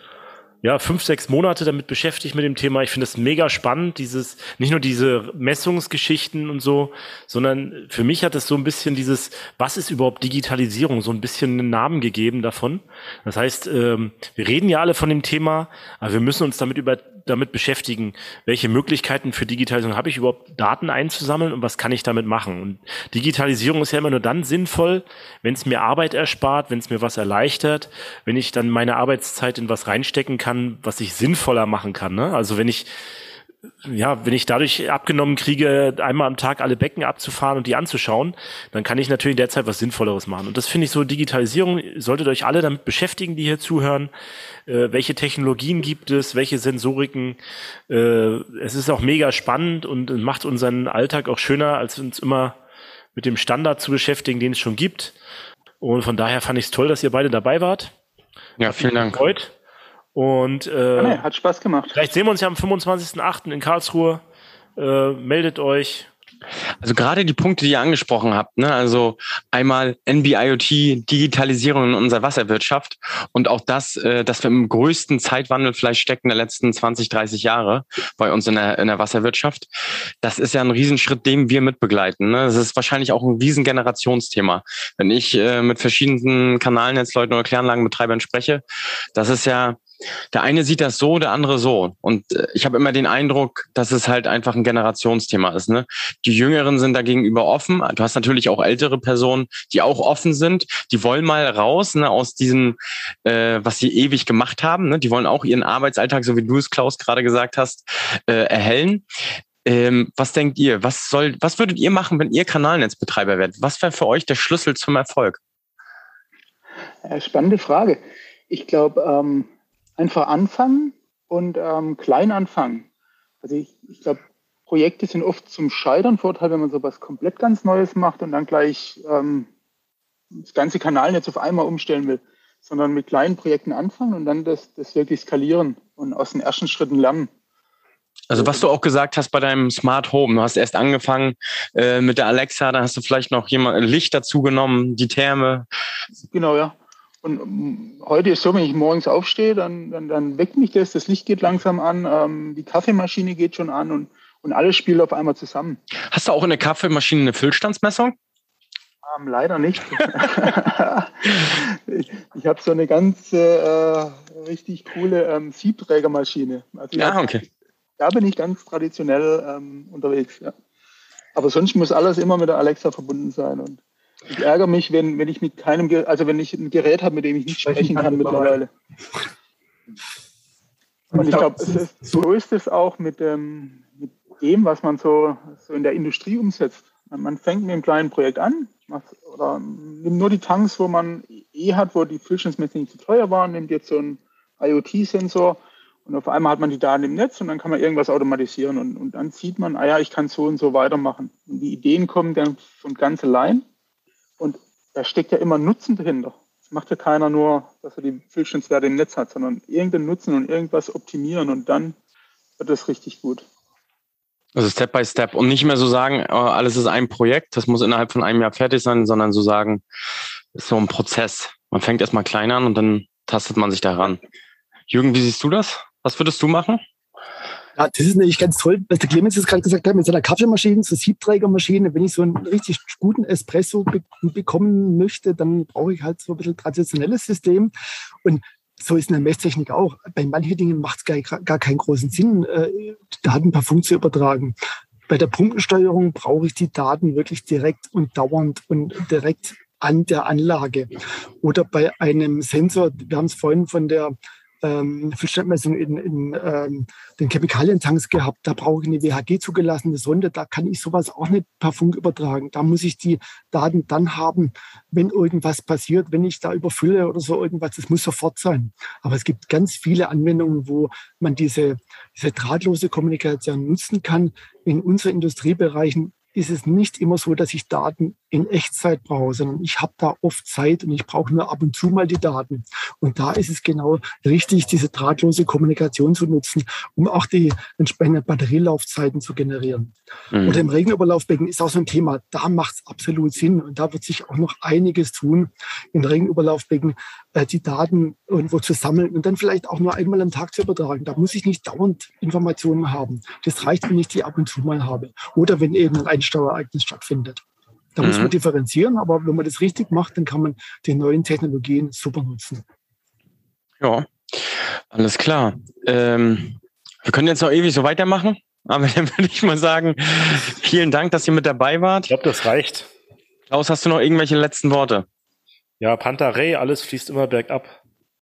ja, fünf, sechs Monate damit beschäftigt mit dem Thema. Ich finde es mega spannend, dieses, nicht nur diese Messungsgeschichten und so, sondern für mich hat es so ein bisschen dieses, was ist überhaupt Digitalisierung, so ein bisschen einen Namen gegeben davon. Das heißt, ähm, wir reden ja alle von dem Thema, aber wir müssen uns damit über damit beschäftigen, welche Möglichkeiten für Digitalisierung habe ich überhaupt, Daten einzusammeln und was kann ich damit machen. Und Digitalisierung ist ja immer nur dann sinnvoll, wenn es mir Arbeit erspart, wenn es mir was erleichtert, wenn ich dann meine Arbeitszeit in was reinstecken kann, was ich sinnvoller machen kann. Ne? Also wenn ich ja, wenn ich dadurch abgenommen kriege, einmal am Tag alle Becken abzufahren und die anzuschauen, dann kann ich natürlich derzeit was Sinnvolleres machen. Und das finde ich so, Digitalisierung, solltet euch alle damit beschäftigen, die hier zuhören. Äh, welche Technologien gibt es, welche Sensoriken? Äh, es ist auch mega spannend und macht unseren Alltag auch schöner, als uns immer mit dem Standard zu beschäftigen, den es schon gibt. Und von daher fand ich es toll, dass ihr beide dabei wart. Ja, vielen Dank. Gefreut. Und äh, ja, nee, hat Spaß gemacht. Vielleicht sehen wir uns ja am 25.08. in Karlsruhe. Äh, meldet euch. Also gerade die Punkte, die ihr angesprochen habt, ne? also einmal NB-IoT, Digitalisierung in unserer Wasserwirtschaft und auch das, äh, dass wir im größten Zeitwandel vielleicht stecken der letzten 20, 30 Jahre bei uns in der, in der Wasserwirtschaft. Das ist ja ein Riesenschritt, den wir mitbegleiten. Ne? Das ist wahrscheinlich auch ein Riesengenerationsthema. Wenn ich äh, mit verschiedenen Kanalnetzleuten oder Kläranlagenbetreibern spreche, das ist ja der eine sieht das so, der andere so. Und äh, ich habe immer den Eindruck, dass es halt einfach ein Generationsthema ist. Ne? Die Jüngeren sind dagegenüber offen. Du hast natürlich auch ältere Personen, die auch offen sind. Die wollen mal raus ne, aus diesem, äh, was sie ewig gemacht haben. Ne? Die wollen auch ihren Arbeitsalltag, so wie du es, Klaus, gerade gesagt hast, äh, erhellen. Ähm, was denkt ihr? Was soll, was würdet ihr machen, wenn ihr Kanalnetzbetreiber werdet? Was wäre für euch der Schlüssel zum Erfolg? Ja, spannende Frage. Ich glaube, ähm, einfach anfangen und ähm, klein anfangen. Also ich, ich glaube, Projekte sind oft zum Scheitern Vorteil, wenn man sowas komplett ganz Neues macht und dann gleich ähm, das ganze Kanalnetz auf einmal umstellen will, sondern mit kleinen Projekten anfangen und dann das, das wirklich skalieren und aus den ersten Schritten lernen. Also was du auch gesagt hast bei deinem Smart Home, du hast erst angefangen äh, mit der Alexa, dann hast du vielleicht noch jemand Licht dazu genommen, die Therme. Genau, ja. Und ähm, heute ist so, wenn ich morgens aufstehe, dann, dann, dann weckt mich das, das Licht geht langsam an, ähm, die Kaffeemaschine geht schon an und, und alles spielt auf einmal zusammen. Hast du auch in der Kaffeemaschine eine Füllstandsmessung? Ähm, leider nicht. [laughs] ich ich habe so eine ganz äh, richtig coole ähm, Siebträgermaschine. Also ja, okay. Da bin ich ganz traditionell ähm, unterwegs. Ja. Aber sonst muss alles immer mit der Alexa verbunden sein. Und ich ärgere mich, wenn, wenn ich mit keinem, also wenn ich ein Gerät habe, mit dem ich nicht sprechen kann mittlerweile. Und ich glaube, so ist es auch mit dem, mit dem, was man so, so in der Industrie umsetzt. Man fängt mit einem kleinen Projekt an, macht, oder nimmt nur die Tanks, wo man eh hat, wo die Füllstandsmesser nicht zu teuer waren, nimmt jetzt so einen IoT-Sensor und auf einmal hat man die Daten im Netz und dann kann man irgendwas automatisieren und, und dann sieht man, ah ja, ich kann so und so weitermachen. Und die Ideen kommen dann von ganz allein und da steckt ja immer Nutzen dahinter. Das macht ja keiner nur, dass er die Füllstandswerte im Netz hat, sondern irgendeinen Nutzen und irgendwas optimieren und dann wird das richtig gut. Also Step by Step und nicht mehr so sagen, oh, alles ist ein Projekt, das muss innerhalb von einem Jahr fertig sein, sondern so sagen, ist so ein Prozess. Man fängt erstmal klein an und dann tastet man sich daran. Jürgen, wie siehst du das? Was würdest du machen? Ja, das ist natürlich ganz toll, was der Clemens jetzt gerade gesagt hat, mit seiner Kaffeemaschine, so Siebträgermaschine. Wenn ich so einen richtig guten Espresso be bekommen möchte, dann brauche ich halt so ein bisschen traditionelles System. Und so ist eine Messtechnik auch. Bei manchen Dingen macht es gar, gar keinen großen Sinn, äh, Daten per Funk zu übertragen. Bei der Pumpensteuerung brauche ich die Daten wirklich direkt und dauernd und direkt an der Anlage. Oder bei einem Sensor, wir haben es vorhin von der ähm, Füllstandmessung in, in ähm, den Chemikalientanks gehabt. Da brauche ich eine WHG zugelassene Sonde. Da kann ich sowas auch nicht per Funk übertragen. Da muss ich die Daten dann haben, wenn irgendwas passiert, wenn ich da überfülle oder so irgendwas. Das muss sofort sein. Aber es gibt ganz viele Anwendungen, wo man diese, diese drahtlose Kommunikation nutzen kann. In unseren Industriebereichen ist es nicht immer so, dass ich Daten in Echtzeit brauche, sondern ich habe da oft Zeit und ich brauche nur ab und zu mal die Daten. Und da ist es genau richtig, diese drahtlose Kommunikation zu nutzen, um auch die entsprechenden Batterielaufzeiten zu generieren. Mhm. Oder im Regenüberlaufbecken ist auch so ein Thema, da macht es absolut Sinn und da wird sich auch noch einiges tun, in Regenüberlaufbecken äh, die Daten irgendwo zu sammeln und dann vielleicht auch nur einmal am Tag zu übertragen. Da muss ich nicht dauernd Informationen haben. Das reicht, wenn ich die ab und zu mal habe. Oder wenn eben ein Stauereignis stattfindet. Da mhm. muss man mhm. differenzieren, aber wenn man das richtig macht, dann kann man die neuen Technologien super nutzen. Ja, alles klar. Ähm, wir können jetzt noch ewig so weitermachen, aber [laughs] dann würde ich mal sagen, vielen Dank, dass ihr mit dabei wart. Ich glaube, das reicht. Klaus, hast du noch irgendwelche letzten Worte? Ja, Pantarei, alles fließt immer bergab.